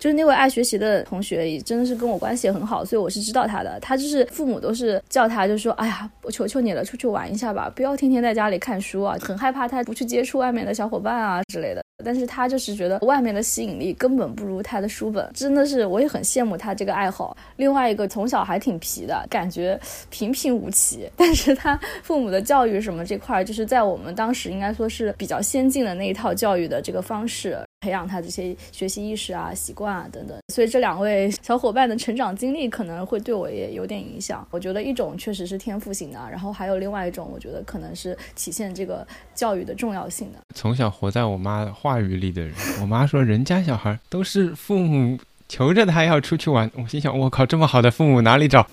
就是那位爱学习的同学，也真的是跟我关系也很好，所以我是知道他的。他就是父母都是叫他，就说：“哎呀，我求求你了，出去玩一下吧，不要天天在家里看书啊，很害怕他不去接触外面的小伙伴啊之类的。”但是他就是觉得外面的吸引力根本不如他的书本，真的是我也很羡慕他这个爱好。另外一个从小还挺皮的感觉平平无奇，但是他父母的教育什么这块，就是在我们当时应该说是比较先进的那一套教育的这个方式。培养他这些学习意识啊、习惯啊等等，所以这两位小伙伴的成长经历可能会对我也有点影响。我觉得一种确实是天赋型的，然后还有另外一种，我觉得可能是体现这个教育的重要性的。从小活在我妈话语里的人，我妈说人家小孩都是父母求着他要出去玩，我心想我靠，这么好的父母哪里找？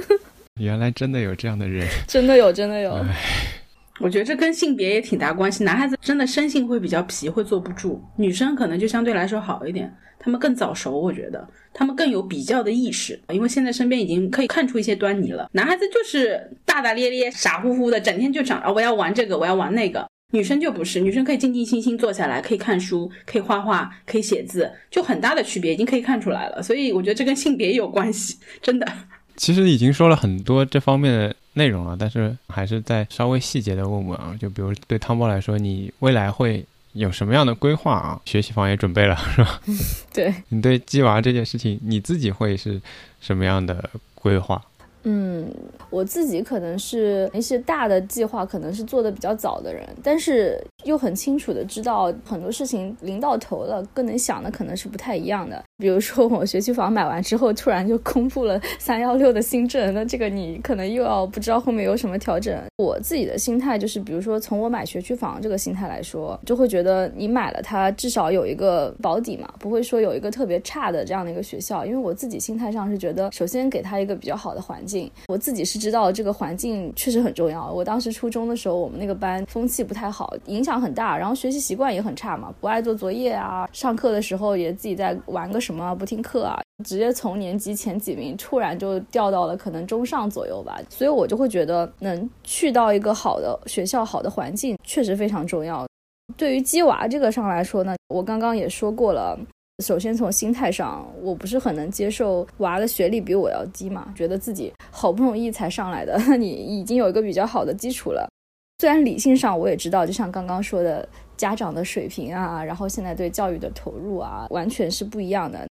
原来真的有这样的人，真的有，真的有。我觉得这跟性别也挺大关系。男孩子真的生性会比较皮，会坐不住；女生可能就相对来说好一点，他们更早熟。我觉得他们更有比较的意识，因为现在身边已经可以看出一些端倪了。男孩子就是大大咧咧、傻乎乎的，整天就想啊，我要玩这个，我要玩那个。女生就不是，女生可以静静心心坐下来，可以看书，可以画画，可以写字，就很大的区别已经可以看出来了。所以我觉得这跟性别有关系，真的。其实已经说了很多这方面的。内容了，但是还是再稍微细节的问问啊，就比如对汤包来说，你未来会有什么样的规划啊？学习房也准备了是吧？对 你对鸡娃这件事情，你自己会是什么样的规划？嗯，我自己可能是一些大的计划，可能是做的比较早的人，但是又很清楚的知道很多事情临到头了，跟能想的可能是不太一样的。比如说我学区房买完之后，突然就公布了三幺六的新政，那这个你可能又要不知道后面有什么调整。我自己的心态就是，比如说从我买学区房这个心态来说，就会觉得你买了它至少有一个保底嘛，不会说有一个特别差的这样的一个学校。因为我自己心态上是觉得，首先给他一个比较好的环境。我自己是知道这个环境确实很重要。我当时初中的时候，我们那个班风气不太好，影响很大，然后学习习惯也很差嘛，不爱做作业啊，上课的时候也自己在玩个什么，不听课啊，直接从年级前几名突然就掉到了可能中上左右吧。所以我就会觉得，能去到一个好的学校、好的环境，确实非常重要。对于鸡娃这个上来说呢，我刚刚也说过了。首先从心态上，我不是很能接受娃的学历比我要低嘛，觉得自己好不容易才上来的，你已经有一个比较好的基础了。虽然理性上我也知道，就像刚刚说的，家长的水平啊，然后现在对教育的投入啊，完全是不一样的。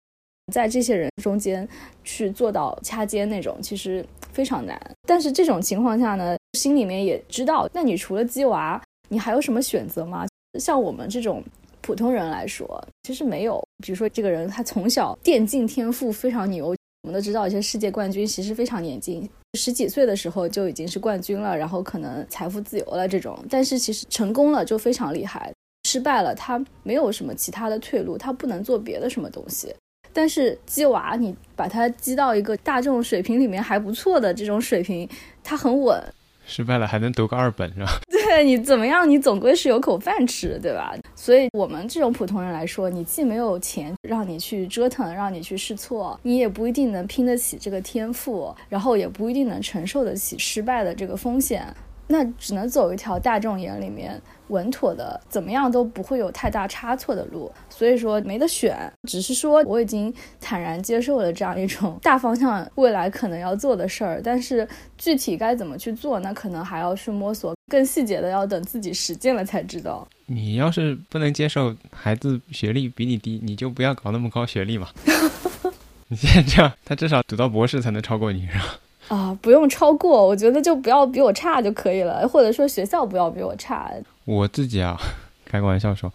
在这些人中间去做到掐尖那种，其实非常难。但是这种情况下呢，心里面也知道，那你除了鸡娃，你还有什么选择吗？像我们这种。普通人来说，其实没有。比如说，这个人他从小电竞天赋非常牛，我们都知道，一些世界冠军其实非常年轻，十几岁的时候就已经是冠军了，然后可能财富自由了这种。但是其实成功了就非常厉害，失败了他没有什么其他的退路，他不能做别的什么东西。但是鸡娃，你把他鸡到一个大众水平里面还不错的这种水平，他很稳。失败了还能读个二本是吧？对你怎么样？你总归是有口饭吃，对吧？所以我们这种普通人来说，你既没有钱让你去折腾，让你去试错，你也不一定能拼得起这个天赋，然后也不一定能承受得起失败的这个风险。那只能走一条大众眼里面稳妥的，怎么样都不会有太大差错的路。所以说没得选，只是说我已经坦然接受了这样一种大方向，未来可能要做的事儿。但是具体该怎么去做，那可能还要去摸索，更细节的要等自己实践了才知道。你要是不能接受孩子学历比你低，你就不要搞那么高学历嘛。你现在这样，他至少读到博士才能超过你，是吧？啊，不用超过，我觉得就不要比我差就可以了，或者说学校不要比我差。我自己啊，开个玩笑说，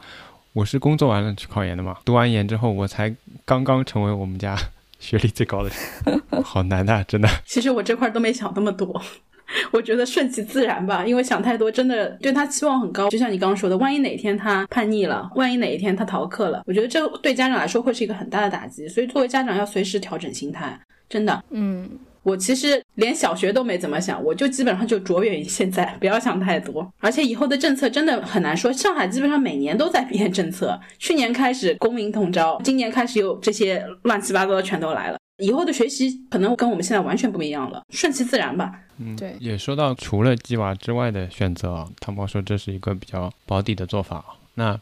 我是工作完了去考研的嘛，读完研之后，我才刚刚成为我们家学历最高的人，好难的，真的。其实我这块都没想那么多，我觉得顺其自然吧，因为想太多真的对他期望很高。就像你刚刚说的，万一哪天他叛逆了，万一哪一天他逃课了，我觉得这对家长来说会是一个很大的打击，所以作为家长要随时调整心态，真的，嗯。我其实连小学都没怎么想，我就基本上就着眼于现在，不要想太多。而且以后的政策真的很难说，上海基本上每年都在变政策。去年开始公民统招，今年开始又这些乱七八糟的全都来了。以后的学习可能跟我们现在完全不一样了，顺其自然吧。嗯，对。也说到除了鸡娃之外的选择，汤包说这是一个比较保底的做法。那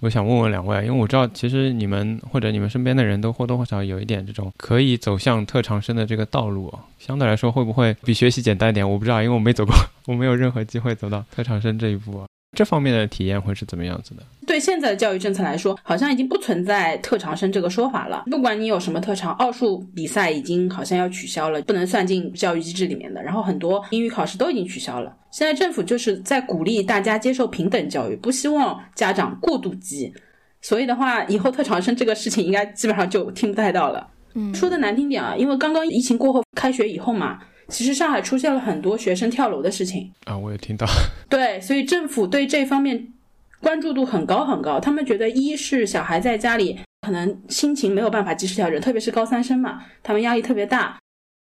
我想问问两位，因为我知道其实你们或者你们身边的人都或多或少有一点这种可以走向特长生的这个道路，相对来说会不会比学习简单一点？我不知道，因为我没走过，我没有任何机会走到特长生这一步。这方面的体验会是怎么样子的？对现在的教育政策来说，好像已经不存在特长生这个说法了。不管你有什么特长，奥数比赛已经好像要取消了，不能算进教育机制里面的。然后很多英语考试都已经取消了。现在政府就是在鼓励大家接受平等教育，不希望家长过度激。所以的话，以后特长生这个事情应该基本上就听不太到了。嗯，说的难听点啊，因为刚刚疫情过后开学以后嘛。其实上海出现了很多学生跳楼的事情啊，我也听到。对，所以政府对这方面关注度很高很高。他们觉得，一是小孩在家里可能心情没有办法及时调整，特别是高三生嘛，他们压力特别大。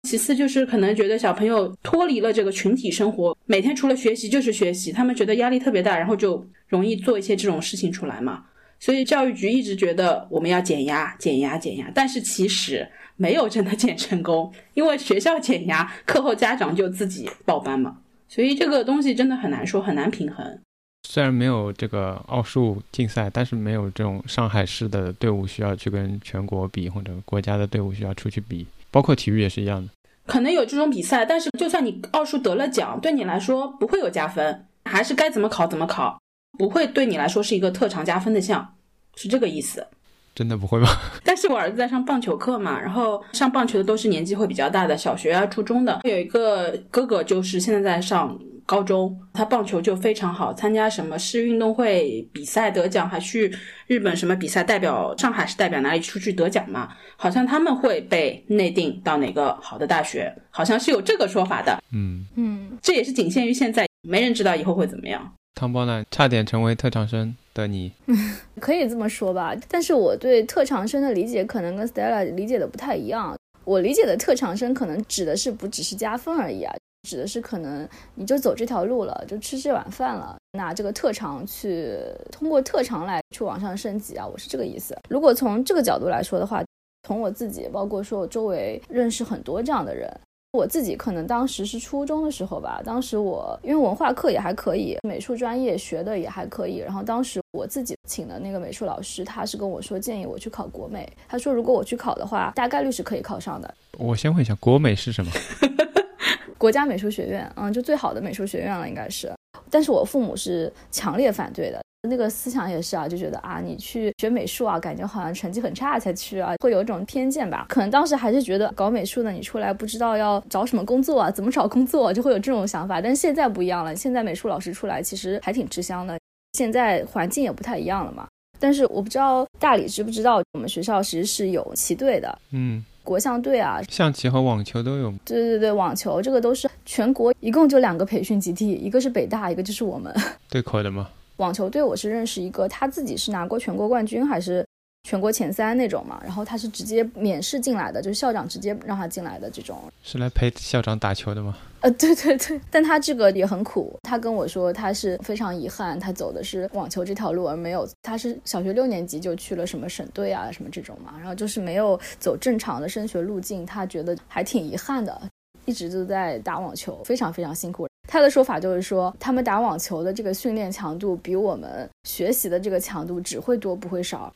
其次就是可能觉得小朋友脱离了这个群体生活，每天除了学习就是学习，他们觉得压力特别大，然后就容易做一些这种事情出来嘛。所以教育局一直觉得我们要减压、减压、减压，但是其实。没有真的减成功，因为学校减压，课后家长就自己报班嘛，所以这个东西真的很难说，很难平衡。虽然没有这个奥数竞赛，但是没有这种上海市的队伍需要去跟全国比，或者国家的队伍需要出去比，包括体育也是一样的。可能有这种比赛，但是就算你奥数得了奖，对你来说不会有加分，还是该怎么考怎么考，不会对你来说是一个特长加分的项，是这个意思。真的不会吗？但是我儿子在上棒球课嘛，然后上棒球的都是年纪会比较大的，小学啊、初中的。有一个哥哥就是现在在上高中，他棒球就非常好，参加什么市运动会比赛得奖，还去日本什么比赛代表上海是代表哪里出去得奖嘛？好像他们会被内定到哪个好的大学，好像是有这个说法的。嗯嗯，这也是仅限于现在，没人知道以后会怎么样。汤包呢，差点成为特长生的你，可以这么说吧。但是我对特长生的理解可能跟 Stella 理解的不太一样。我理解的特长生可能指的是不只是加分而已啊，指的是可能你就走这条路了，就吃这碗饭了，拿这个特长去通过特长来去往上升级啊。我是这个意思。如果从这个角度来说的话，从我自己，包括说我周围认识很多这样的人。我自己可能当时是初中的时候吧，当时我因为文化课也还可以，美术专业学的也还可以，然后当时我自己请的那个美术老师，他是跟我说建议我去考国美，他说如果我去考的话，大概率是可以考上的。我先问一下，国美是什么？国家美术学院，嗯，就最好的美术学院了，应该是。但是我父母是强烈反对的。那个思想也是啊，就觉得啊，你去学美术啊，感觉好像成绩很差才去啊，会有一种偏见吧？可能当时还是觉得搞美术的你出来不知道要找什么工作啊，怎么找工作，就会有这种想法。但是现在不一样了，现在美术老师出来其实还挺吃香的，现在环境也不太一样了嘛。但是我不知道大理知不知道，我们学校其实是有旗队的，嗯，国象队啊，象棋和网球都有。对对对，网球这个都是全国一共就两个培训基地，一个是北大，一个就是我们对口的吗？网球队我是认识一个，他自己是拿过全国冠军还是全国前三那种嘛，然后他是直接免试进来的，就是校长直接让他进来的这种。是来陪校长打球的吗？呃，对对对，但他这个也很苦，他跟我说他是非常遗憾，他走的是网球这条路，而没有他是小学六年级就去了什么省队啊什么这种嘛，然后就是没有走正常的升学路径，他觉得还挺遗憾的。一直都在打网球，非常非常辛苦。他的说法就是说，他们打网球的这个训练强度比我们学习的这个强度只会多不会少，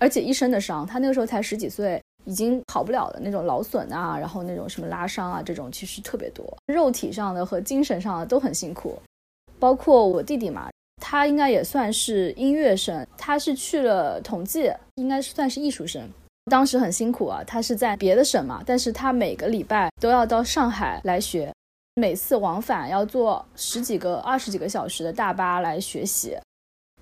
而且一身的伤。他那个时候才十几岁，已经好不了的那种劳损啊，然后那种什么拉伤啊，这种其实特别多，肉体上的和精神上的都很辛苦。包括我弟弟嘛，他应该也算是音乐生，他是去了统计，应该是算是艺术生。当时很辛苦啊，他是在别的省嘛，但是他每个礼拜都要到上海来学，每次往返要坐十几个、二十几个小时的大巴来学习。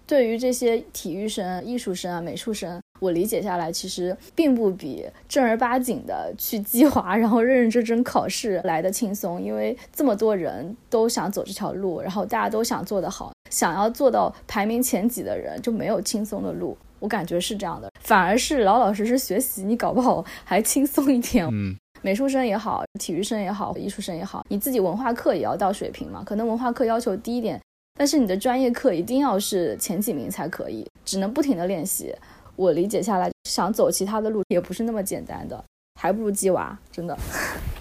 对于这些体育生、艺术生啊、美术生，我理解下来，其实并不比正儿八经的去计划，然后认认真真考试来的轻松。因为这么多人都想走这条路，然后大家都想做得好，想要做到排名前几的人就没有轻松的路。我感觉是这样的，反而是老老实实学习，你搞不好还轻松一点。嗯，美术生也好，体育生也好，艺术生也好，你自己文化课也要到水平嘛。可能文化课要求低一点，但是你的专业课一定要是前几名才可以，只能不停的练习。我理解下来，想走其他的路也不是那么简单的，还不如鸡娃，真的。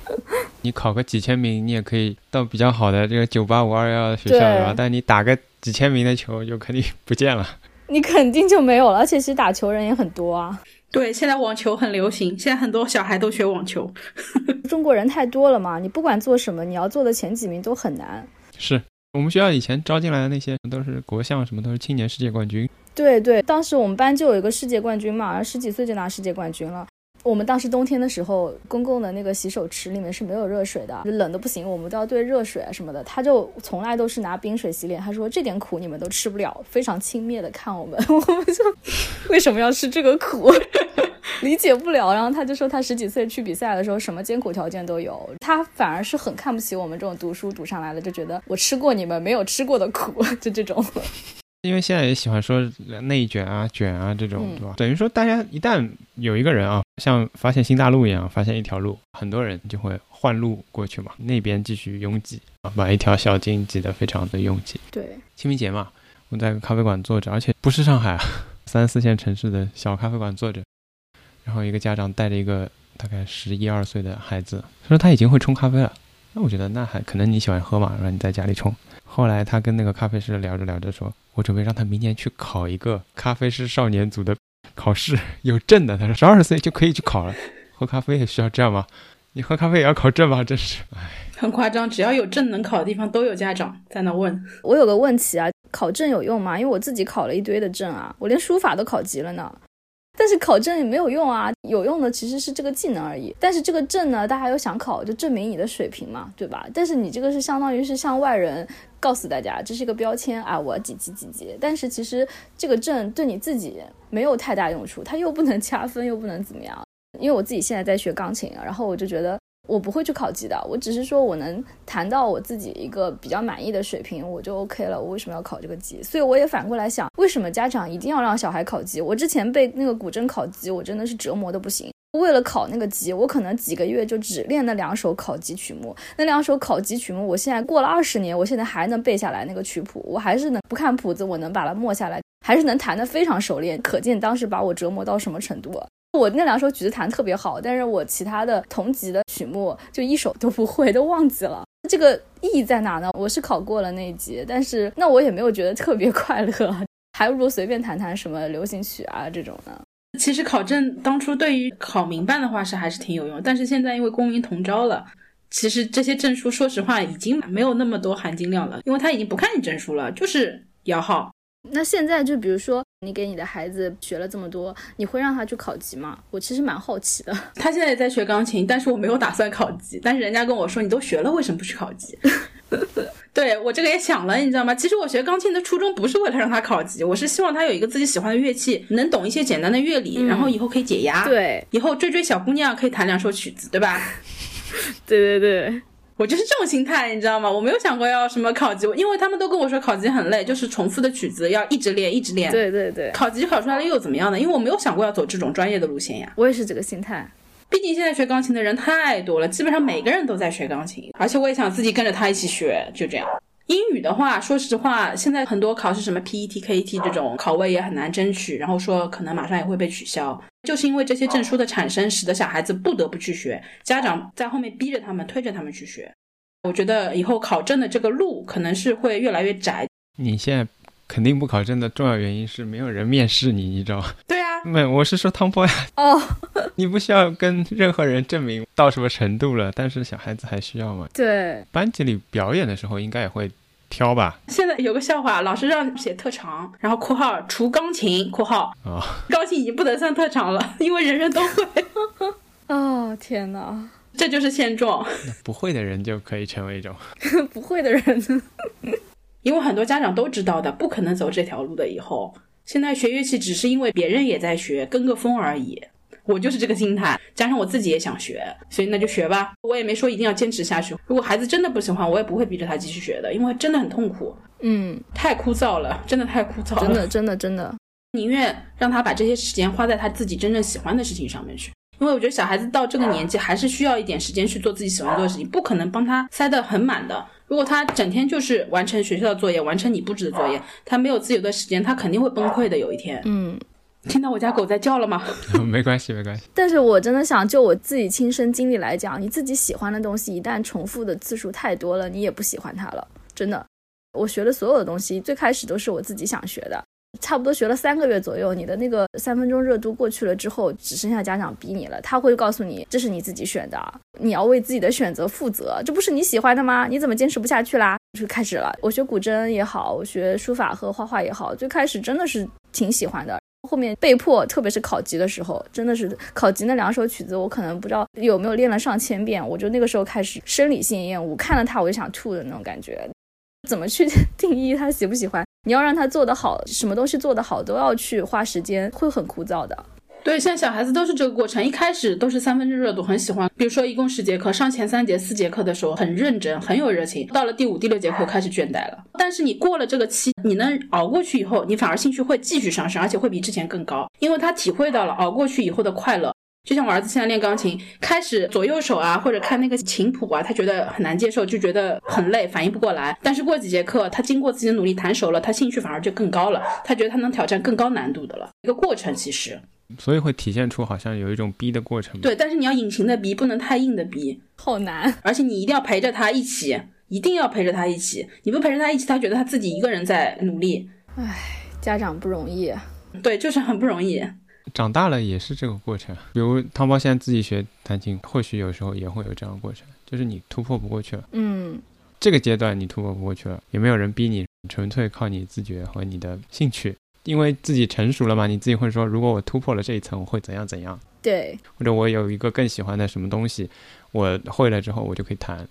你考个几千名，你也可以到比较好的这个九八五二幺的学校，对吧？但你打个几千名的球，就肯定不见了。你肯定就没有了。而且其实打球人也很多啊。对，现在网球很流行，现在很多小孩都学网球。中国人太多了嘛，你不管做什么，你要做的前几名都很难。是我们学校以前招进来的那些都是国象，什么都是青年世界冠军。对对，当时我们班就有一个世界冠军嘛，十几岁就拿世界冠军了。我们当时冬天的时候，公共的那个洗手池里面是没有热水的，冷的不行，我们都要兑热水啊什么的。他就从来都是拿冰水洗脸。他说这点苦你们都吃不了，非常轻蔑的看我们。我们就为什么要吃这个苦？理解不了。然后他就说他十几岁去比赛的时候，什么艰苦条件都有。他反而是很看不起我们这种读书读上来的，就觉得我吃过你们没有吃过的苦，就这种。因为现在也喜欢说内卷啊、卷啊这种，对吧？等于说大家一旦有一个人啊，像发现新大陆一样，发现一条路，很多人就会换路过去嘛，那边继续拥挤啊，把一条小径挤得非常的拥挤。对，清明节嘛，我在咖啡馆坐着，而且不是上海啊，三四线城市的小咖啡馆坐着，然后一个家长带着一个大概十一二岁的孩子，他说他已经会冲咖啡了。那我觉得那还可能你喜欢喝嘛，然后你在家里冲。后来他跟那个咖啡师聊着聊着说。我准备让他明年去考一个咖啡师少年组的考试，有证的。他说十二岁就可以去考了。喝咖啡也需要这样吗？你喝咖啡也要考证吗？真是，唉，很夸张。只要有证能考的地方，都有家长在那问。我有个问题啊，考证有用吗？因为我自己考了一堆的证啊，我连书法都考级了呢。但是考证也没有用啊，有用的其实是这个技能而已。但是这个证呢，大家又想考，就证明你的水平嘛，对吧？但是你这个是相当于是向外人告诉大家，这是一个标签啊，我几级几级。但是其实这个证对你自己没有太大用处，它又不能加分，又不能怎么样。因为我自己现在在学钢琴，然后我就觉得。我不会去考级的，我只是说我能谈到我自己一个比较满意的水平，我就 OK 了。我为什么要考这个级？所以我也反过来想，为什么家长一定要让小孩考级？我之前被那个古筝考级，我真的是折磨的不行。为了考那个级，我可能几个月就只练那两首考级曲目。那两首考级曲目，我现在过了二十年，我现在还能背下来那个曲谱，我还是能不看谱子，我能把它默下来，还是能弹得非常熟练。可见当时把我折磨到什么程度啊。我那两首曲子弹特别好，但是我其他的同级的曲目就一首都不会，都忘记了。这个意义在哪呢？我是考过了那一级，但是那我也没有觉得特别快乐，还不如随便弹弹什么流行曲啊这种呢。其实考证当初对于考民办的话是还是挺有用，但是现在因为公民同招了，其实这些证书说实话已经没有那么多含金量了，因为他已经不看你证书了，就是摇号。那现在就比如说，你给你的孩子学了这么多，你会让他去考级吗？我其实蛮好奇的。他现在也在学钢琴，但是我没有打算考级。但是人家跟我说，你都学了，为什么不去考级？对我这个也想了，你知道吗？其实我学钢琴的初衷不是为了让他考级，我是希望他有一个自己喜欢的乐器，能懂一些简单的乐理，然后以后可以解压。对，以后追追小姑娘可以弹两首曲子，对吧？对 对对。我就是这种心态，你知道吗？我没有想过要什么考级，因为他们都跟我说考级很累，就是重复的曲子要一直练，一直练。对对对，考级考出来了又怎么样呢？因为我没有想过要走这种专业的路线呀。我也是这个心态，毕竟现在学钢琴的人太多了，基本上每个人都在学钢琴，而且我也想自己跟着他一起学，就这样。英语的话，说实话，现在很多考试什么 PET、KET 这种考位也很难争取，然后说可能马上也会被取消，就是因为这些证书的产生，使得小孩子不得不去学，家长在后面逼着他们，推着他们去学。我觉得以后考证的这个路可能是会越来越窄。你现在肯定不考证的重要原因是没有人面试你，你知道吗？对啊，没，我是说汤波呀。哦，你不需要跟任何人证明到什么程度了，但是小孩子还需要吗？对，班级里表演的时候应该也会挑吧？现在有个笑话，老师让写特长，然后括号除钢琴，括号啊，钢琴已经不能算特长了，因为人人都会。哦，天哪！这就是现状。不会的人就可以成为一种 不会的人，因为很多家长都知道的，不可能走这条路的。以后现在学乐器只是因为别人也在学，跟个风而已。我就是这个心态，加上我自己也想学，所以那就学吧。我也没说一定要坚持下去。如果孩子真的不喜欢，我也不会逼着他继续学的，因为真的很痛苦。嗯，太枯燥了，真的太枯燥了。真的，真的，真的，宁愿让他把这些时间花在他自己真正喜欢的事情上面去。因为我觉得小孩子到这个年纪还是需要一点时间去做自己喜欢做的事情，不可能帮他塞得很满的。如果他整天就是完成学校的作业，完成你布置的作业，他没有自由的时间，他肯定会崩溃的。有一天，嗯，听到我家狗在叫了吗？没关系，没关系。但是我真的想，就我自己亲身经历来讲，你自己喜欢的东西，一旦重复的次数太多了，你也不喜欢它了。真的，我学的所有的东西，最开始都是我自己想学的。差不多学了三个月左右，你的那个三分钟热度过去了之后，只剩下家长逼你了。他会告诉你，这是你自己选的，你要为自己的选择负责。这不是你喜欢的吗？你怎么坚持不下去啦？就开始了。我学古筝也好，我学书法和画画也好，最开始真的是挺喜欢的。后面被迫，特别是考级的时候，真的是考级那两首曲子，我可能不知道有没有练了上千遍。我就那个时候开始生理性厌恶，看了它我就想吐的那种感觉。怎么去 定义他喜不喜欢？你要让他做得好，什么东西做得好都要去花时间，会很枯燥的。对，现在小孩子都是这个过程，一开始都是三分钟热度，很喜欢。比如说，一共十节课，上前三节、四节课的时候很认真，很有热情。到了第五、第六节课开始倦怠了。但是你过了这个期，你能熬过去以后，你反而兴趣会继续上升，而且会比之前更高，因为他体会到了熬过去以后的快乐。就像我儿子现在练钢琴，开始左右手啊，或者看那个琴谱啊，他觉得很难接受，就觉得很累，反应不过来。但是过几节课，他经过自己的努力弹熟了，他兴趣反而就更高了，他觉得他能挑战更高难度的了。一个过程其实。所以会体现出好像有一种逼的过程。对，但是你要隐形的逼，不能太硬的逼，好难。而且你一定要陪着他一起，一定要陪着他一起。你不陪着他一起，他觉得他自己一个人在努力。唉，家长不容易。对，就是很不容易。长大了也是这个过程。比如汤包现在自己学弹琴，或许有时候也会有这样的过程，就是你突破不过去了。嗯，这个阶段你突破不过去了，也没有人逼你，纯粹靠你自觉和你的兴趣。因为自己成熟了嘛，你自己会说，如果我突破了这一层，我会怎样怎样？对，或者我有一个更喜欢的什么东西，我会了之后，我就可以弹，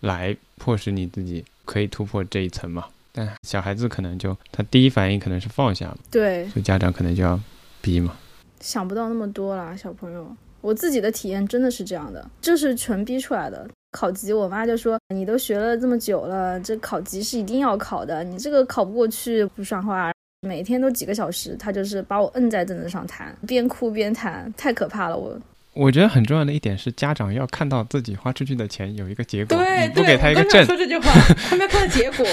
来迫使你自己可以突破这一层嘛。但小孩子可能就他第一反应可能是放下，对，所以家长可能就要逼嘛。想不到那么多啦，小朋友，我自己的体验真的是这样的，就是纯逼出来的。考级，我妈就说你都学了这么久了，这考级是一定要考的，你这个考不过去不算话。每天都几个小时，他就是把我摁在凳子上弹，边哭边弹，太可怕了。我我觉得很重要的一点是，家长要看到自己花出去的钱有一个结果，对，不给他一个证。说这句话，他们要看到结果，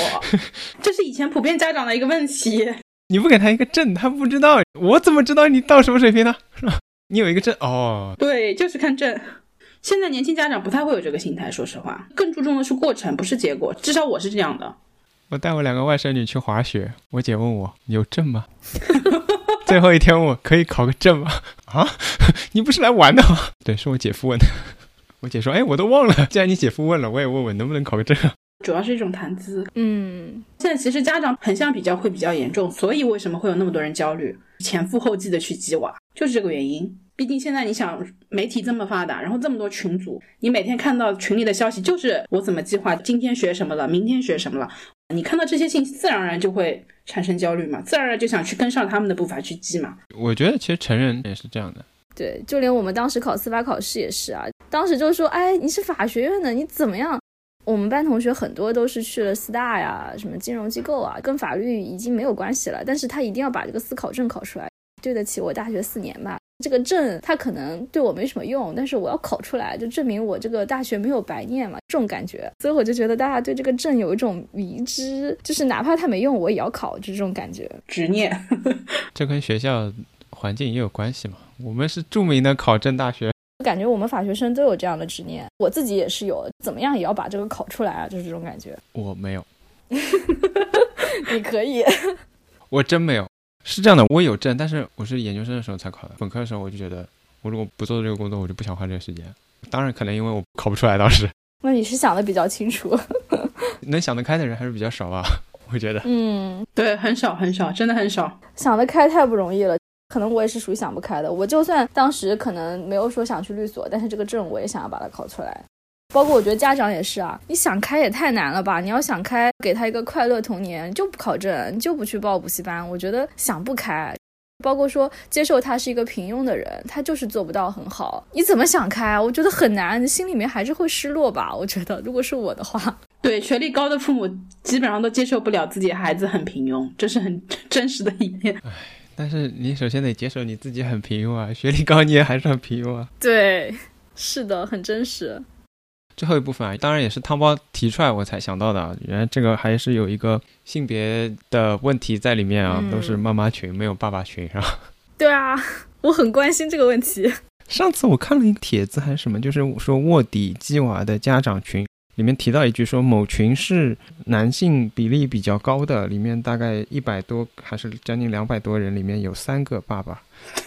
这是以前普遍家长的一个问题。你不给他一个证，他不知道。我怎么知道你到什么水平呢？是吧？你有一个证哦。对，就是看证。现在年轻家长不太会有这个心态，说实话，更注重的是过程，不是结果。至少我是这样的。我带我两个外甥女去滑雪，我姐问我有证吗？最后一天我可以考个证吗？啊，你不是来玩的吗？对，是我姐夫问的。我姐说，哎，我都忘了。既然你姐夫问了，我也问问能不能考个证。主要是一种谈资。嗯，现在其实家长横向比较会比较严重，所以为什么会有那么多人焦虑，前赴后继的去鸡娃，就是这个原因。毕竟现在你想媒体这么发达，然后这么多群组，你每天看到群里的消息就是我怎么计划今天学什么了，明天学什么了。你看到这些信息，自然而然就会产生焦虑嘛，自然而然就想去跟上他们的步伐去记嘛。我觉得其实成人也是这样的。对，就连我们当时考司法考试也是啊，当时就说，哎，你是法学院的，你怎么样？我们班同学很多都是去了四大呀，什么金融机构啊，跟法律已经没有关系了，但是他一定要把这个司考证考出来，对得起我大学四年吧。这个证它可能对我没什么用，但是我要考出来，就证明我这个大学没有白念嘛，这种感觉。所以我就觉得大家对这个证有一种迷之，就是哪怕它没用，我也要考，就这种感觉，执念。这跟学校环境也有关系嘛。我们是著名的考证大学，感觉我们法学生都有这样的执念，我自己也是有，怎么样也要把这个考出来啊，就是这种感觉。我没有，你可以，我真没有。是这样的，我有证，但是我是研究生的时候才考的。本科的时候我就觉得，我如果不做这个工作，我就不想花这个时间。当然，可能因为我考不出来当时。那你是想的比较清楚，能想得开的人还是比较少吧？我觉得，嗯，对，很少很少，真的很少。想得开太不容易了，可能我也是属于想不开的。我就算当时可能没有说想去律所，但是这个证我也想要把它考出来。包括我觉得家长也是啊，你想开也太难了吧？你要想开，给他一个快乐童年，就不考证，就不去报补习班。我觉得想不开。包括说接受他是一个平庸的人，他就是做不到很好。你怎么想开啊？我觉得很难，你心里面还是会失落吧？我觉得，如果是我的话，对学历高的父母基本上都接受不了自己孩子很平庸，这是很真实的一面。唉，但是你首先得接受你自己很平庸啊，学历高你也还是很平庸啊。对，是的，很真实。最后一部分啊，当然也是汤包提出来我才想到的。原来这个还是有一个性别的问题在里面啊，都是妈妈群没有爸爸群，是吧？对啊，我很关心这个问题。上次我看了一个帖子还是什么，就是说卧底鸡娃的家长群，里面提到一句说某群是男性比例比较高的，里面大概一百多还是将近两百多人，里面有三个爸爸，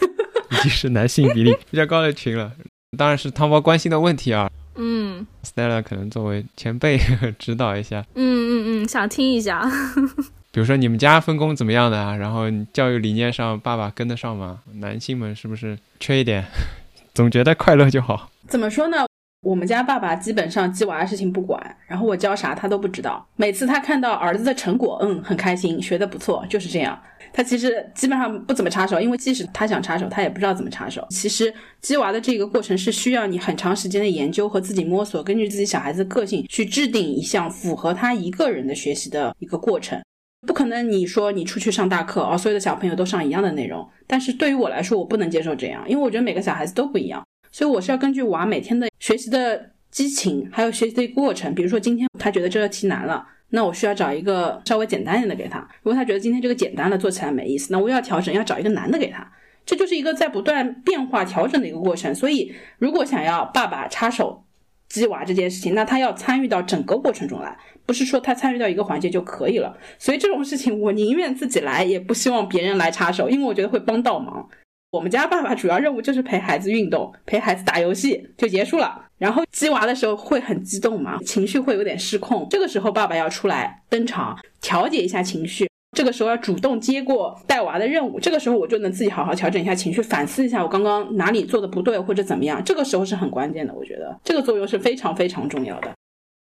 已经是男性比例比较高的群了。当然是汤包关心的问题啊。嗯，Stella 可能作为前辈 指导一下。嗯嗯嗯，想听一下。比如说你们家分工怎么样的啊？然后教育理念上爸爸跟得上吗？男性们是不是缺一点？总觉得快乐就好。怎么说呢？我们家爸爸基本上鸡娃的事情不管，然后我教啥他都不知道。每次他看到儿子的成果，嗯，很开心，学的不错，就是这样。他其实基本上不怎么插手，因为即使他想插手，他也不知道怎么插手。其实鸡娃的这个过程是需要你很长时间的研究和自己摸索，根据自己小孩子的个性去制定一项符合他一个人的学习的一个过程。不可能你说你出去上大课啊，所有的小朋友都上一样的内容。但是对于我来说，我不能接受这样，因为我觉得每个小孩子都不一样。所以我是要根据娃每天的学习的激情，还有学习的过程。比如说今天他觉得这个题难了，那我需要找一个稍微简单一点的给他。如果他觉得今天这个简单的做起来没意思，那我又要调整，要找一个难的给他。这就是一个在不断变化调整的一个过程。所以如果想要爸爸插手鸡娃这件事情，那他要参与到整个过程中来，不是说他参与到一个环节就可以了。所以这种事情我宁愿自己来，也不希望别人来插手，因为我觉得会帮倒忙。我们家爸爸主要任务就是陪孩子运动，陪孩子打游戏就结束了。然后鸡娃的时候会很激动嘛，情绪会有点失控，这个时候爸爸要出来登场，调节一下情绪。这个时候要主动接过带娃的任务，这个时候我就能自己好好调整一下情绪，反思一下我刚刚哪里做的不对或者怎么样。这个时候是很关键的，我觉得这个作用是非常非常重要的。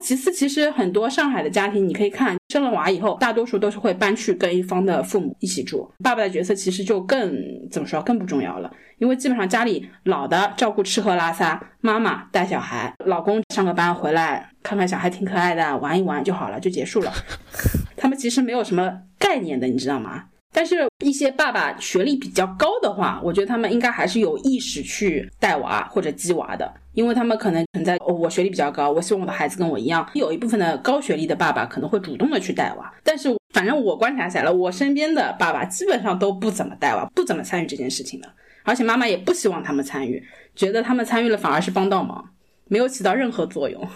其次，其实很多上海的家庭，你可以看生了娃以后，大多数都是会搬去跟一方的父母一起住。爸爸的角色其实就更怎么说更不重要了，因为基本上家里老的照顾吃喝拉撒，妈妈带小孩，老公上个班回来看看小孩挺可爱的，玩一玩就好了，就结束了。他们其实没有什么概念的，你知道吗？但是，一些爸爸学历比较高的话，我觉得他们应该还是有意识去带娃或者鸡娃的，因为他们可能存在哦，我学历比较高，我希望我的孩子跟我一样。有一部分的高学历的爸爸可能会主动的去带娃，但是反正我观察下来，我身边的爸爸基本上都不怎么带娃，不怎么参与这件事情的，而且妈妈也不希望他们参与，觉得他们参与了反而是帮倒忙，没有起到任何作用。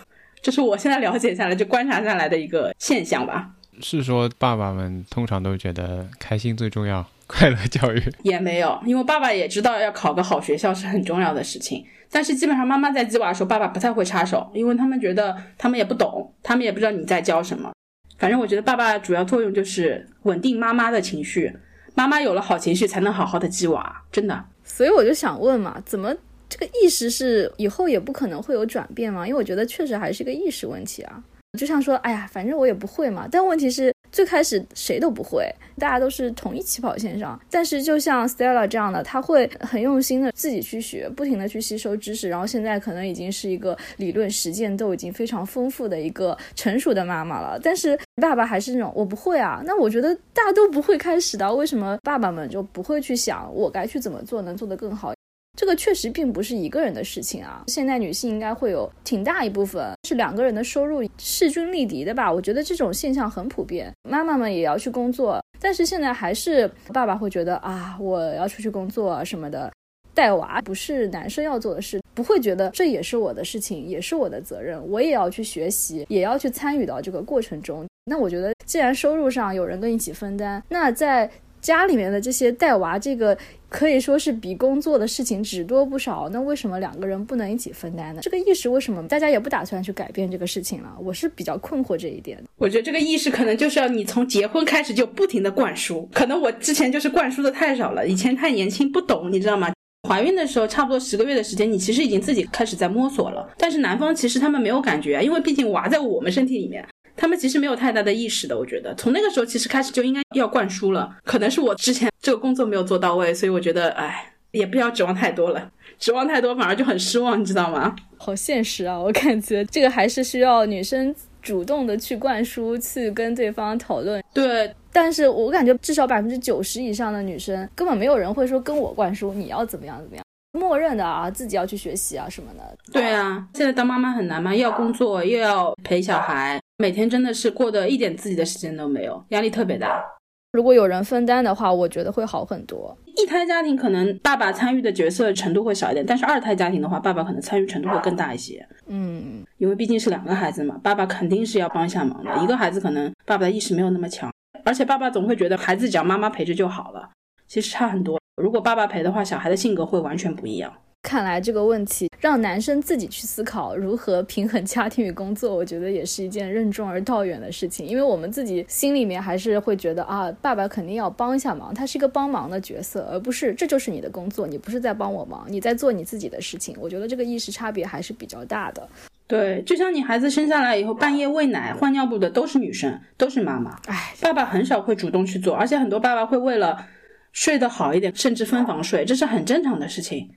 这是我现在了解下来就观察下来的一个现象吧。是说爸爸们通常都觉得开心最重要，快乐教育也没有，因为爸爸也知道要考个好学校是很重要的事情。但是基本上妈妈在鸡娃的时候，爸爸不太会插手，因为他们觉得他们也不懂，他们也不知道你在教什么。反正我觉得爸爸主要作用就是稳定妈妈的情绪，妈妈有了好情绪才能好好的鸡娃，真的。所以我就想问嘛，怎么这个意识是以后也不可能会有转变吗？因为我觉得确实还是个意识问题啊。就像说，哎呀，反正我也不会嘛。但问题是，最开始谁都不会，大家都是同一起跑线上。但是就像 Stella 这样的，他会很用心的自己去学，不停的去吸收知识。然后现在可能已经是一个理论实践都已经非常丰富的一个成熟的妈妈了。但是爸爸还是那种我不会啊。那我觉得大家都不会开始的，为什么爸爸们就不会去想我该去怎么做能做得更好？这个确实并不是一个人的事情啊！现代女性应该会有挺大一部分是两个人的收入势均力敌的吧？我觉得这种现象很普遍，妈妈们也要去工作，但是现在还是爸爸会觉得啊，我要出去工作什么的，带娃不是男生要做的事，不会觉得这也是我的事情，也是我的责任，我也要去学习，也要去参与到这个过程中。那我觉得，既然收入上有人跟一起分担，那在家里面的这些带娃这个。可以说是比工作的事情只多不少，那为什么两个人不能一起分担呢？这个意识为什么大家也不打算去改变这个事情了？我是比较困惑这一点。我觉得这个意识可能就是要你从结婚开始就不停的灌输，可能我之前就是灌输的太少了，以前太年轻不懂，你知道吗？怀孕的时候差不多十个月的时间，你其实已经自己开始在摸索了，但是男方其实他们没有感觉，因为毕竟娃在我们身体里面。他们其实没有太大的意识的，我觉得从那个时候其实开始就应该要灌输了。可能是我之前这个工作没有做到位，所以我觉得，哎，也不要指望太多了，指望太多反而就很失望，你知道吗？好现实啊，我感觉这个还是需要女生主动的去灌输，去跟对方讨论。对，但是我感觉至少百分之九十以上的女生根本没有人会说跟我灌输你要怎么样怎么样。默认的啊，自己要去学习啊什么的。对啊，现在当妈妈很难吗？又要工作，又要陪小孩，每天真的是过得一点自己的时间都没有，压力特别大。如果有人分担的话，我觉得会好很多。一胎家庭可能爸爸参与的角色程度会少一点，但是二胎家庭的话，爸爸可能参与程度会更大一些。嗯，因为毕竟是两个孩子嘛，爸爸肯定是要帮一下忙的。一个孩子可能爸爸的意识没有那么强，而且爸爸总会觉得孩子只要妈妈陪着就好了，其实差很多。如果爸爸陪的话，小孩的性格会完全不一样。看来这个问题让男生自己去思考如何平衡家庭与工作，我觉得也是一件任重而道远的事情。因为我们自己心里面还是会觉得啊，爸爸肯定要帮一下忙，他是一个帮忙的角色，而不是这就是你的工作，你不是在帮我忙，你在做你自己的事情。我觉得这个意识差别还是比较大的。对，就像你孩子生下来以后，半夜喂奶、换尿布的都是女生，都是妈妈。唉，爸爸很少会主动去做，而且很多爸爸会为了睡得好一点，甚至分房睡，这是很正常的事情。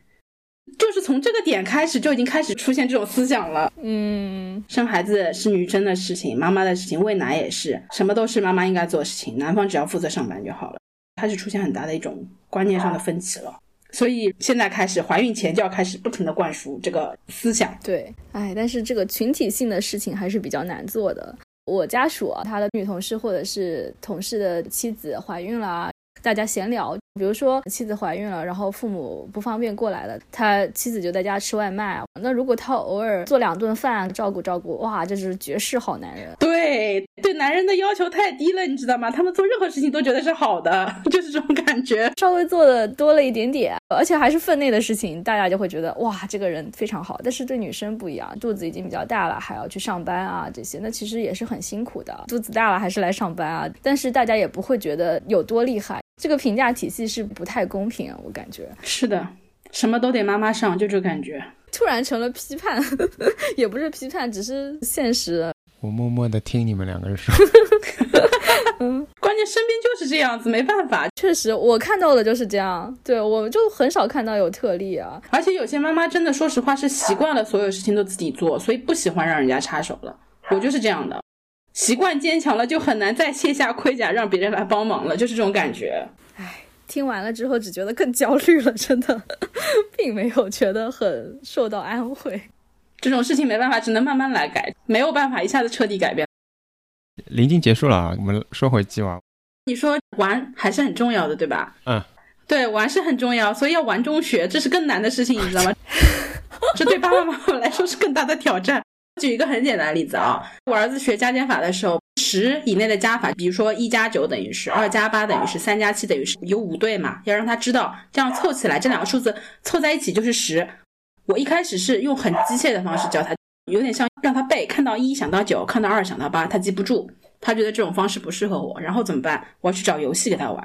就是从这个点开始，就已经开始出现这种思想了。嗯，生孩子是女生的事情，妈妈的事情，喂奶也是，什么都是妈妈应该做的事情，男方只要负责上班就好了。开始出现很大的一种观念上的分歧了。所以现在开始，怀孕前就要开始不停的灌输这个思想。对，哎，但是这个群体性的事情还是比较难做的。我家属啊，他的女同事或者是同事的妻子怀孕了啊，大家闲聊，比如说妻子怀孕了，然后父母不方便过来了，他妻子就在家吃外卖。那如果他偶尔做两顿饭照顾照顾，哇，这是绝世好男人。对对，男人的要求太低了，你知道吗？他们做任何事情都觉得是好的，就是这种感觉。稍微做的多了一点点，而且还是分内的事情，大家就会觉得哇，这个人非常好。但是对女生不一样，肚子已经比较大了，还要去上班啊，这些那其实也是很辛苦的。肚子大了还是来上班啊，但是大家也不会觉得有多厉害。这个评价体系是不太公平啊，我感觉是的，什么都得妈妈上，就这感觉。突然成了批判，也不是批判，只是现实。我默默的听你们两个人说，关键身边就是这样子，没办法。确实，我看到的就是这样。对，我就很少看到有特例啊。而且有些妈妈真的，说实话是习惯了所有事情都自己做，所以不喜欢让人家插手了。我就是这样的，习惯坚强了，就很难再卸下盔甲让别人来帮忙了，就是这种感觉。唉，听完了之后只觉得更焦虑了，真的，并没有觉得很受到安慰。这种事情没办法，只能慢慢来改，没有办法一下子彻底改变。临近结束了啊，我们说回鸡娃。你说玩还是很重要的，对吧？嗯，对，玩是很重要，所以要玩中学，这是更难的事情，你知道吗？这对爸爸妈妈来说是更大的挑战。举一个很简单的例子啊，我儿子学加减法的时候，十以内的加法，比如说一加九等于十，二加八等于十，三加七等于十，有五对嘛，要让他知道，这样凑起来这两个数字凑在一起就是十。我一开始是用很机械的方式教他，有点像让他背，看到一想到九，看到二想到八，他记不住，他觉得这种方式不适合我，然后怎么办？我要去找游戏给他玩，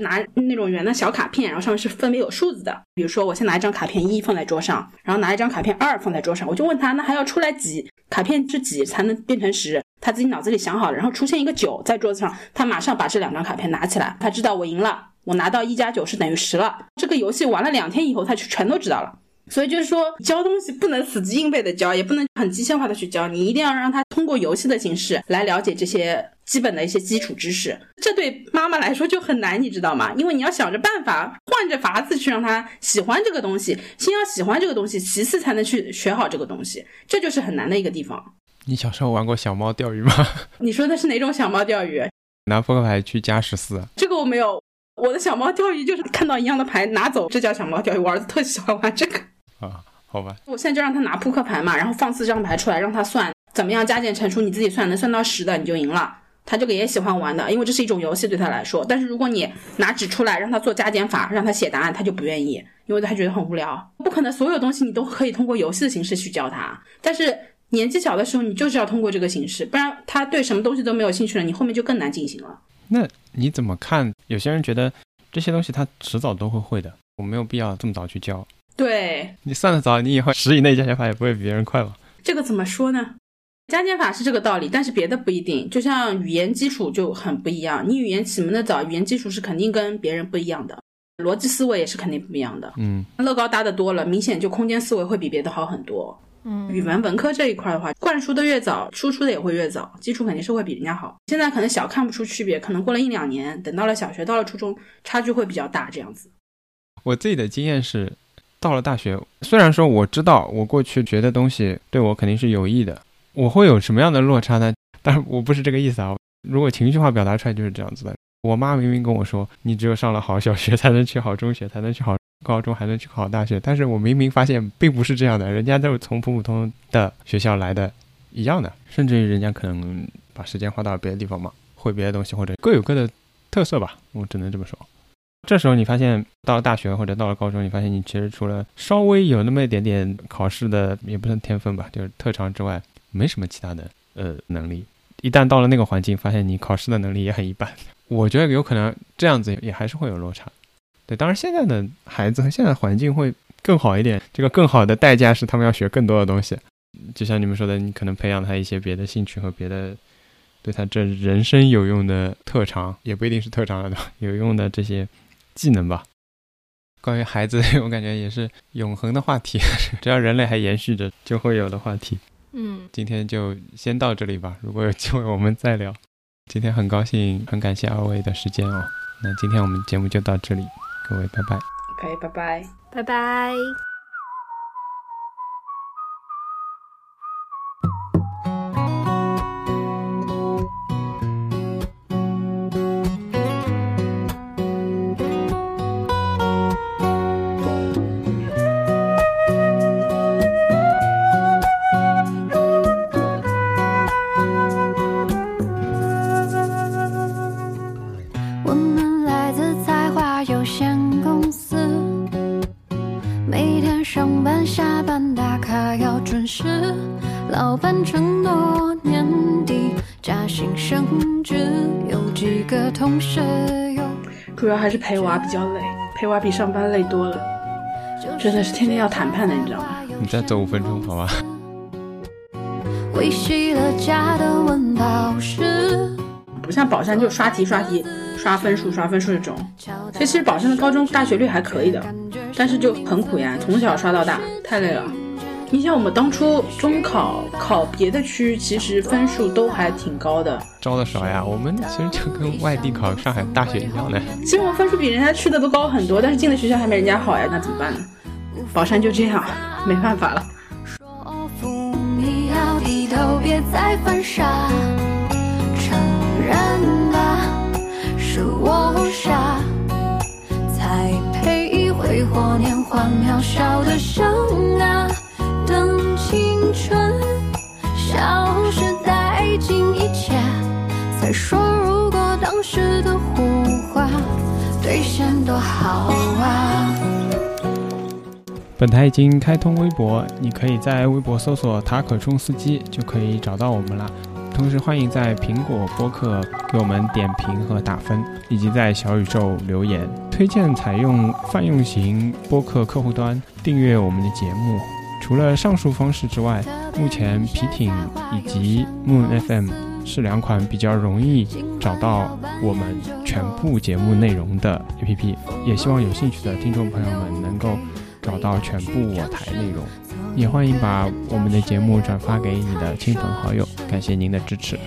拿那种圆的小卡片，然后上面是分别有数字的，比如说我先拿一张卡片一放在桌上，然后拿一张卡片二放在桌上，我就问他，那还要出来几卡片是几才能变成十？他自己脑子里想好了，然后出现一个九在桌子上，他马上把这两张卡片拿起来，他知道我赢了，我拿到一加九是等于十了。这个游戏玩了两天以后，他就全都知道了。所以就是说，教东西不能死记硬背的教，也不能很机械化的去教，你一定要让他通过游戏的形式来了解这些基本的一些基础知识。这对妈妈来说就很难，你知道吗？因为你要想着办法，换着法子去让他喜欢这个东西，先要喜欢这个东西，其次才能去学好这个东西，这就是很难的一个地方。你小时候玩过小猫钓鱼吗？你说的是哪种小猫钓鱼？拿扑克牌去加十四。这个我没有，我的小猫钓鱼就是看到一样的牌拿走，这叫小猫钓鱼。我儿子特喜欢玩这个。啊，好吧，我现在就让他拿扑克牌嘛，然后放四张牌出来，让他算怎么样加减乘除，你自己算，能算到十的你就赢了。他这个也喜欢玩的，因为这是一种游戏对他来说。但是如果你拿纸出来让他做加减法，让他写答案，他就不愿意，因为他觉得很无聊。不可能所有东西你都可以通过游戏的形式去教他，但是年纪小的时候你就是要通过这个形式，不然他对什么东西都没有兴趣了，你后面就更难进行了。那你怎么看？有些人觉得这些东西他迟早都会会的，我没有必要这么早去教。对你算得早，你以后十以内加减法也不会比别人快吧？这个怎么说呢？加减法是这个道理，但是别的不一定。就像语言基础就很不一样，你语言启蒙的早，语言基础是肯定跟别人不一样的，逻辑思维也是肯定不一样的。嗯，乐高搭的多了，明显就空间思维会比别的好很多。嗯，语文文科这一块的话，灌输的越早，输出的也会越早，基础肯定是会比人家好。现在可能小看不出区别，可能过了一两年，等到了小学，到了初中，差距会比较大。这样子，我自己的经验是，到了大学，虽然说我知道我过去学的东西对我肯定是有益的，我会有什么样的落差呢？但是我不是这个意思啊。如果情绪化表达出来就是这样子的，我妈明明跟我说，你只有上了好小学，才能去好中学，才能去好高中，还能去考大学。但是我明明发现并不是这样的，人家都是从普普通的学校来的，一样的，甚至于人家可能把时间花到别的地方嘛，会别的东西，或者各有各的特色吧，我只能这么说。这时候你发现到了大学或者到了高中，你发现你其实除了稍微有那么一点点考试的，也不算天分吧，就是特长之外，没什么其他的呃能力。一旦到了那个环境，发现你考试的能力也很一般，我觉得有可能这样子也还是会有落差。对，当然现在的孩子和现在环境会更好一点，这个更好的代价是他们要学更多的东西。就像你们说的，你可能培养他一些别的兴趣和别的对他这人生有用的特长，也不一定是特长了的，有用的这些技能吧。关于孩子，我感觉也是永恒的话题，只要人类还延续着，就会有的话题。嗯，今天就先到这里吧。如果有机会，我们再聊。今天很高兴，很感谢二位的时间哦。那今天我们节目就到这里，各位拜拜。OK，拜拜。拜拜。主要还是陪娃比较累，陪娃比上班累多了，真的是天天要谈判的，你知道吗？你再走五分钟，好吧？维系了家的温饱时，不像宝山就刷题刷题刷分数刷分数这种。其实宝山的高中大学率还可以的，但是就很苦呀，从小刷到大，太累了。你像我们当初中考考别的区，其实分数都还挺高的，招的少呀，我们其实就跟外地考上海大学一样的。其实我们分数比人家去的都高很多，但是进的学校还没人家好呀，那怎么办呢？宝山就这样，没办法了。说服你要低头，别再犯傻。承认吧，是我傻，才配挥霍年华渺小的生啊。如果当时的胡话兑现多好啊。本台已经开通微博，你可以在微博搜索“塔可冲司机”就可以找到我们了。同时欢迎在苹果播客给我们点评和打分，以及在小宇宙留言。推荐采用泛用型播客客户端订阅我们的节目。除了上述方式之外，目前皮艇以及 Moon FM 是两款比较容易找到我们全部节目内容的 APP，也希望有兴趣的听众朋友们能够找到全部我台内容。也欢迎把我们的节目转发给你的亲朋好友，感谢您的支持。